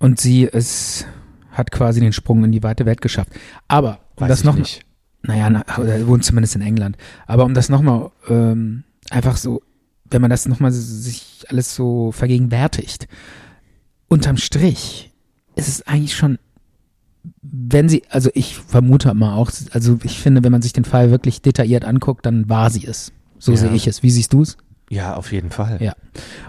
Und sie ist, hat quasi den Sprung in die weite Welt geschafft. Aber, um Weiß das ich noch, nicht. naja, na, oder wohnt zumindest in England. Aber um das nochmal, ähm, einfach so, wenn man das nochmal sich alles so vergegenwärtigt, unterm Strich ist es eigentlich schon, wenn sie, also ich vermute mal auch, also ich finde, wenn man sich den Fall wirklich detailliert anguckt, dann war sie es. So Ja. sehe ich es. Wie siehst du es? Ja, auf jeden Fall. Ja.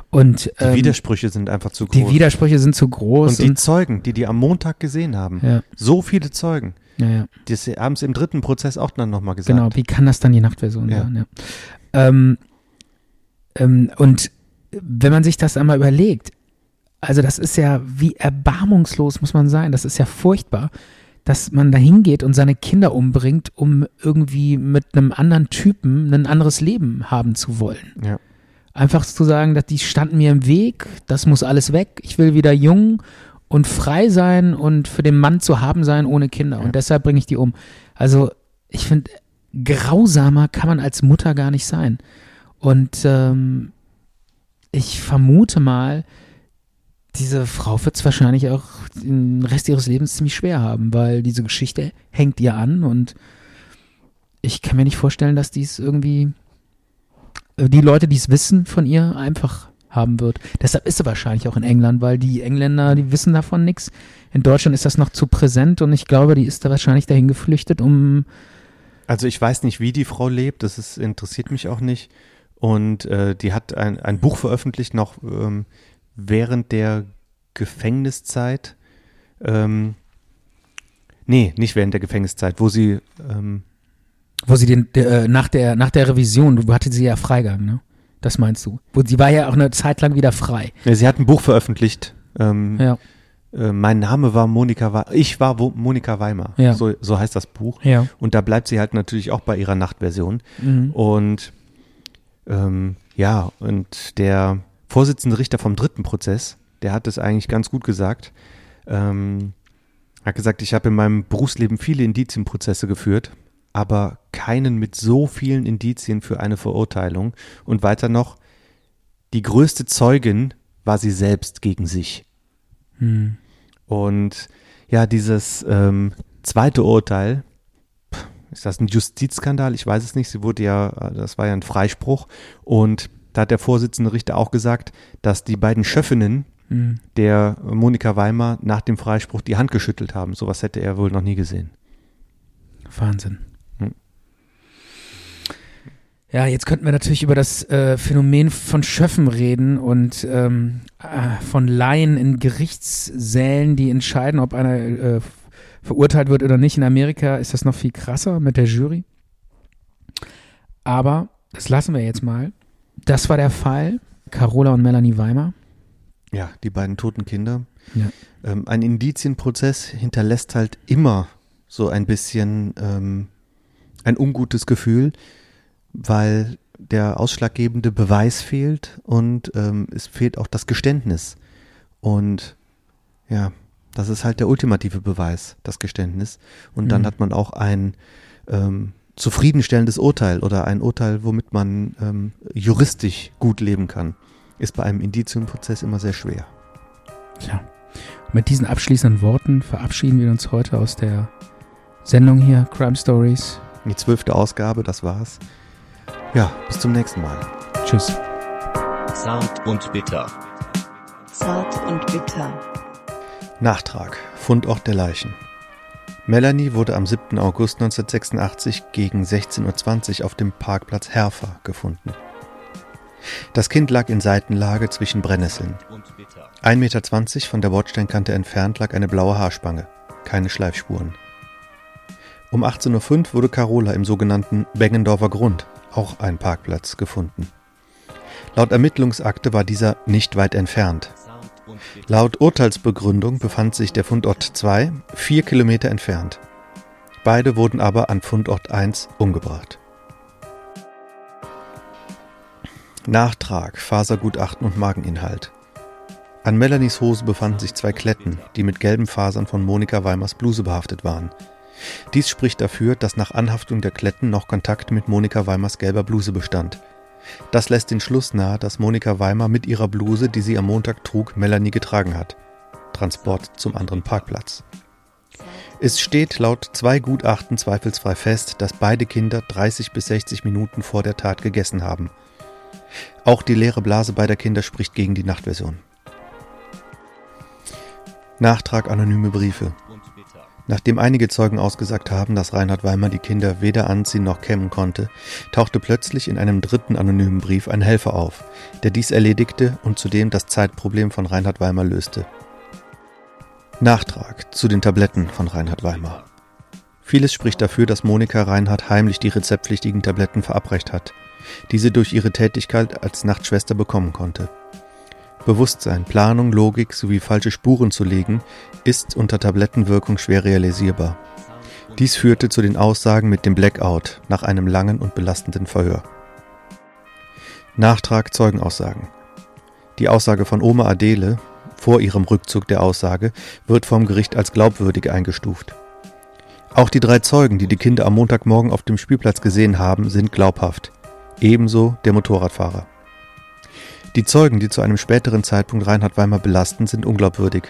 Und Die ähm, Widersprüche sind einfach zu groß. die Widersprüche sind zu groß. und die Zeugen, die die am Montag gesehen haben, ja, so viele Zeugen, ja, ja. die haben es im dritten Prozess auch dann nochmal gesagt. Genau, wie kann das dann die Nachtversion Ja. sein? Ja. Ähm, ähm, und wenn man sich das einmal überlegt, also das ist ja, wie erbarmungslos muss man sein, das ist ja furchtbar, dass man da hingeht und seine Kinder umbringt, um irgendwie mit einem anderen Typen ein anderes Leben haben zu wollen. Ja. Einfach zu sagen, dass die standen mir im Weg, das muss alles weg, ich will wieder jung und frei sein und für den Mann zu haben sein ohne Kinder. Ja. Und deshalb bringe ich die um. Also ich finde, grausamer kann man als Mutter gar nicht sein. Und ähm, ich vermute mal, diese Frau wird es wahrscheinlich auch den Rest ihres Lebens ziemlich schwer haben, weil diese Geschichte hängt ihr an und ich kann mir nicht vorstellen, dass dies irgendwie äh, die Leute, die es wissen von ihr, einfach haben wird. Deshalb ist sie wahrscheinlich auch in England, weil die Engländer, die wissen davon nichts. In Deutschland ist das noch zu präsent und ich glaube, die ist da wahrscheinlich dahin geflüchtet, um Also ich weiß nicht, wie die Frau lebt, das ist, interessiert mich auch nicht. Und äh, die hat ein, ein Buch veröffentlicht, noch ähm, während der Gefängniszeit. Ähm, nee, nicht während der Gefängniszeit, wo sie, ähm, Wo sie den, der, äh, nach der, nach der Revision, du hatte sie ja Freigang, ne? Das meinst du? Wo, sie war ja auch eine Zeit lang wieder frei. ja, sie hat ein Buch veröffentlicht. Ähm, Ja. äh, mein Name war Monika Weimar. Ich war Wo Monika Weimar. Ja. So, so heißt das Buch. Ja. Und da bleibt sie halt natürlich auch bei ihrer Nachtversion. Mhm. Und ähm, ja, und der Vorsitzende Richter vom dritten Prozess, der hat es eigentlich ganz gut gesagt. Ähm, hat gesagt, ich habe in meinem Berufsleben viele Indizienprozesse geführt, aber keinen mit so vielen Indizien für eine Verurteilung. Und weiter noch, die größte Zeugin war sie selbst gegen sich. Mhm. Und ja, dieses ähm, zweite Urteil, ist das ein Justizskandal? Ich weiß es nicht. Sie wurde ja, äh, das war ja ein Freispruch. Und da hat der Vorsitzende Richter auch gesagt, dass die beiden Schöffinnen Mhm. der Monika Weimar nach dem Freispruch die Hand geschüttelt haben. Sowas hätte er wohl noch nie gesehen. Wahnsinn. Hm. Ja, jetzt könnten wir natürlich über das äh, Phänomen von Schöffen reden und ähm, äh, von Laien in Gerichtssälen, die entscheiden, ob einer äh, verurteilt wird oder nicht. In Amerika ist das noch viel krasser mit der Jury. Aber das lassen wir jetzt mal. Das war der Fall. Carola und Melanie Weimar. Ja, die beiden toten Kinder. Ja. Ähm, ein Indizienprozess hinterlässt halt immer so ein bisschen ähm, ein ungutes Gefühl, weil der ausschlaggebende Beweis fehlt und ähm, es fehlt auch das Geständnis. Und ja, das ist halt der ultimative Beweis, das Geständnis. Und dann Mhm. hat man auch ein ähm, zufriedenstellendes Urteil oder ein Urteil, womit man ähm, juristisch gut leben kann. Ist bei einem Indizienprozess immer sehr schwer. Tja. Mit diesen abschließenden Worten verabschieden wir uns heute aus der Sendung hier, Crime Stories. Die zwölfte Ausgabe, das war's. Ja, bis zum nächsten Mal. Tschüss. Zart und bitter. Zart und bitter. Nachtrag. Fundort der Leichen. Melanie wurde am 7. August 1986 gegen 16.20 Uhr auf dem Parkplatz Herfer gefunden. Das Kind lag in Seitenlage zwischen Brennnesseln. Und bitter. 1,20 Meter von der Bordsteinkante entfernt lag eine blaue Haarspange. keine Schleifspuren. Um 18.05 Uhr wurde Carola im sogenannten Bengendorfer Grund, auch ein Parkplatz, gefunden. Laut Ermittlungsakte war dieser nicht weit entfernt. Laut Urteilsbegründung befand sich der Fundort 2 vier Kilometer entfernt. Beide wurden aber an Fundort 1 umgebracht. Nachtrag, Fasergutachten und Mageninhalt. An Melanies Hose befanden sich zwei Kletten, die mit gelben Fasern von Monika Weimers Bluse behaftet waren. Dies spricht dafür, dass nach Anhaftung der Kletten noch Kontakt mit Monika Weimers gelber Bluse bestand. Das lässt den Schluss nahe, dass Monika Weimer mit ihrer Bluse, die sie am Montag trug, Melanie getragen hat. Transport zum anderen Parkplatz. Es steht laut zwei Gutachten zweifelsfrei fest, dass beide Kinder 30 bis 60 Minuten vor der Tat gegessen haben. Auch die leere Blase beider Kinder spricht gegen die Nachtversion. Nachtrag anonyme Briefe. Nachdem einige Zeugen ausgesagt haben, dass Reinhard Weimer die Kinder weder anziehen noch kämmen konnte, tauchte plötzlich in einem dritten anonymen Brief ein Helfer auf, der dies erledigte und zudem das Zeitproblem von Reinhard Weimer löste. Nachtrag zu den Tabletten von Reinhard Weimer. Vieles spricht dafür, dass Monika Reinhard heimlich die rezeptpflichtigen Tabletten verabreicht hat, die sie durch ihre Tätigkeit als Nachtschwester bekommen konnte. Bewusstsein, Planung, Logik sowie falsche Spuren zu legen, ist unter Tablettenwirkung schwer realisierbar. Dies führte zu den Aussagen mit dem Blackout nach einem langen und belastenden Verhör. Nachtrag Zeugenaussagen. Die Aussage von Oma Adele vor ihrem Rückzug der Aussage wird vom Gericht als glaubwürdig eingestuft. Auch die drei Zeugen, die die Kinder am Montagmorgen auf dem Spielplatz gesehen haben, sind glaubhaft. Ebenso der Motorradfahrer. Die Zeugen, die zu einem späteren Zeitpunkt Reinhard Weimer belasten, sind unglaubwürdig.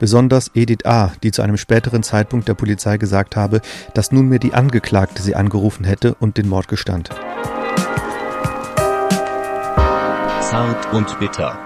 Besonders Edith A., die zu einem späteren Zeitpunkt der Polizei gesagt habe, dass nunmehr die Angeklagte sie angerufen hätte und den Mord gestand. Zart und bitter.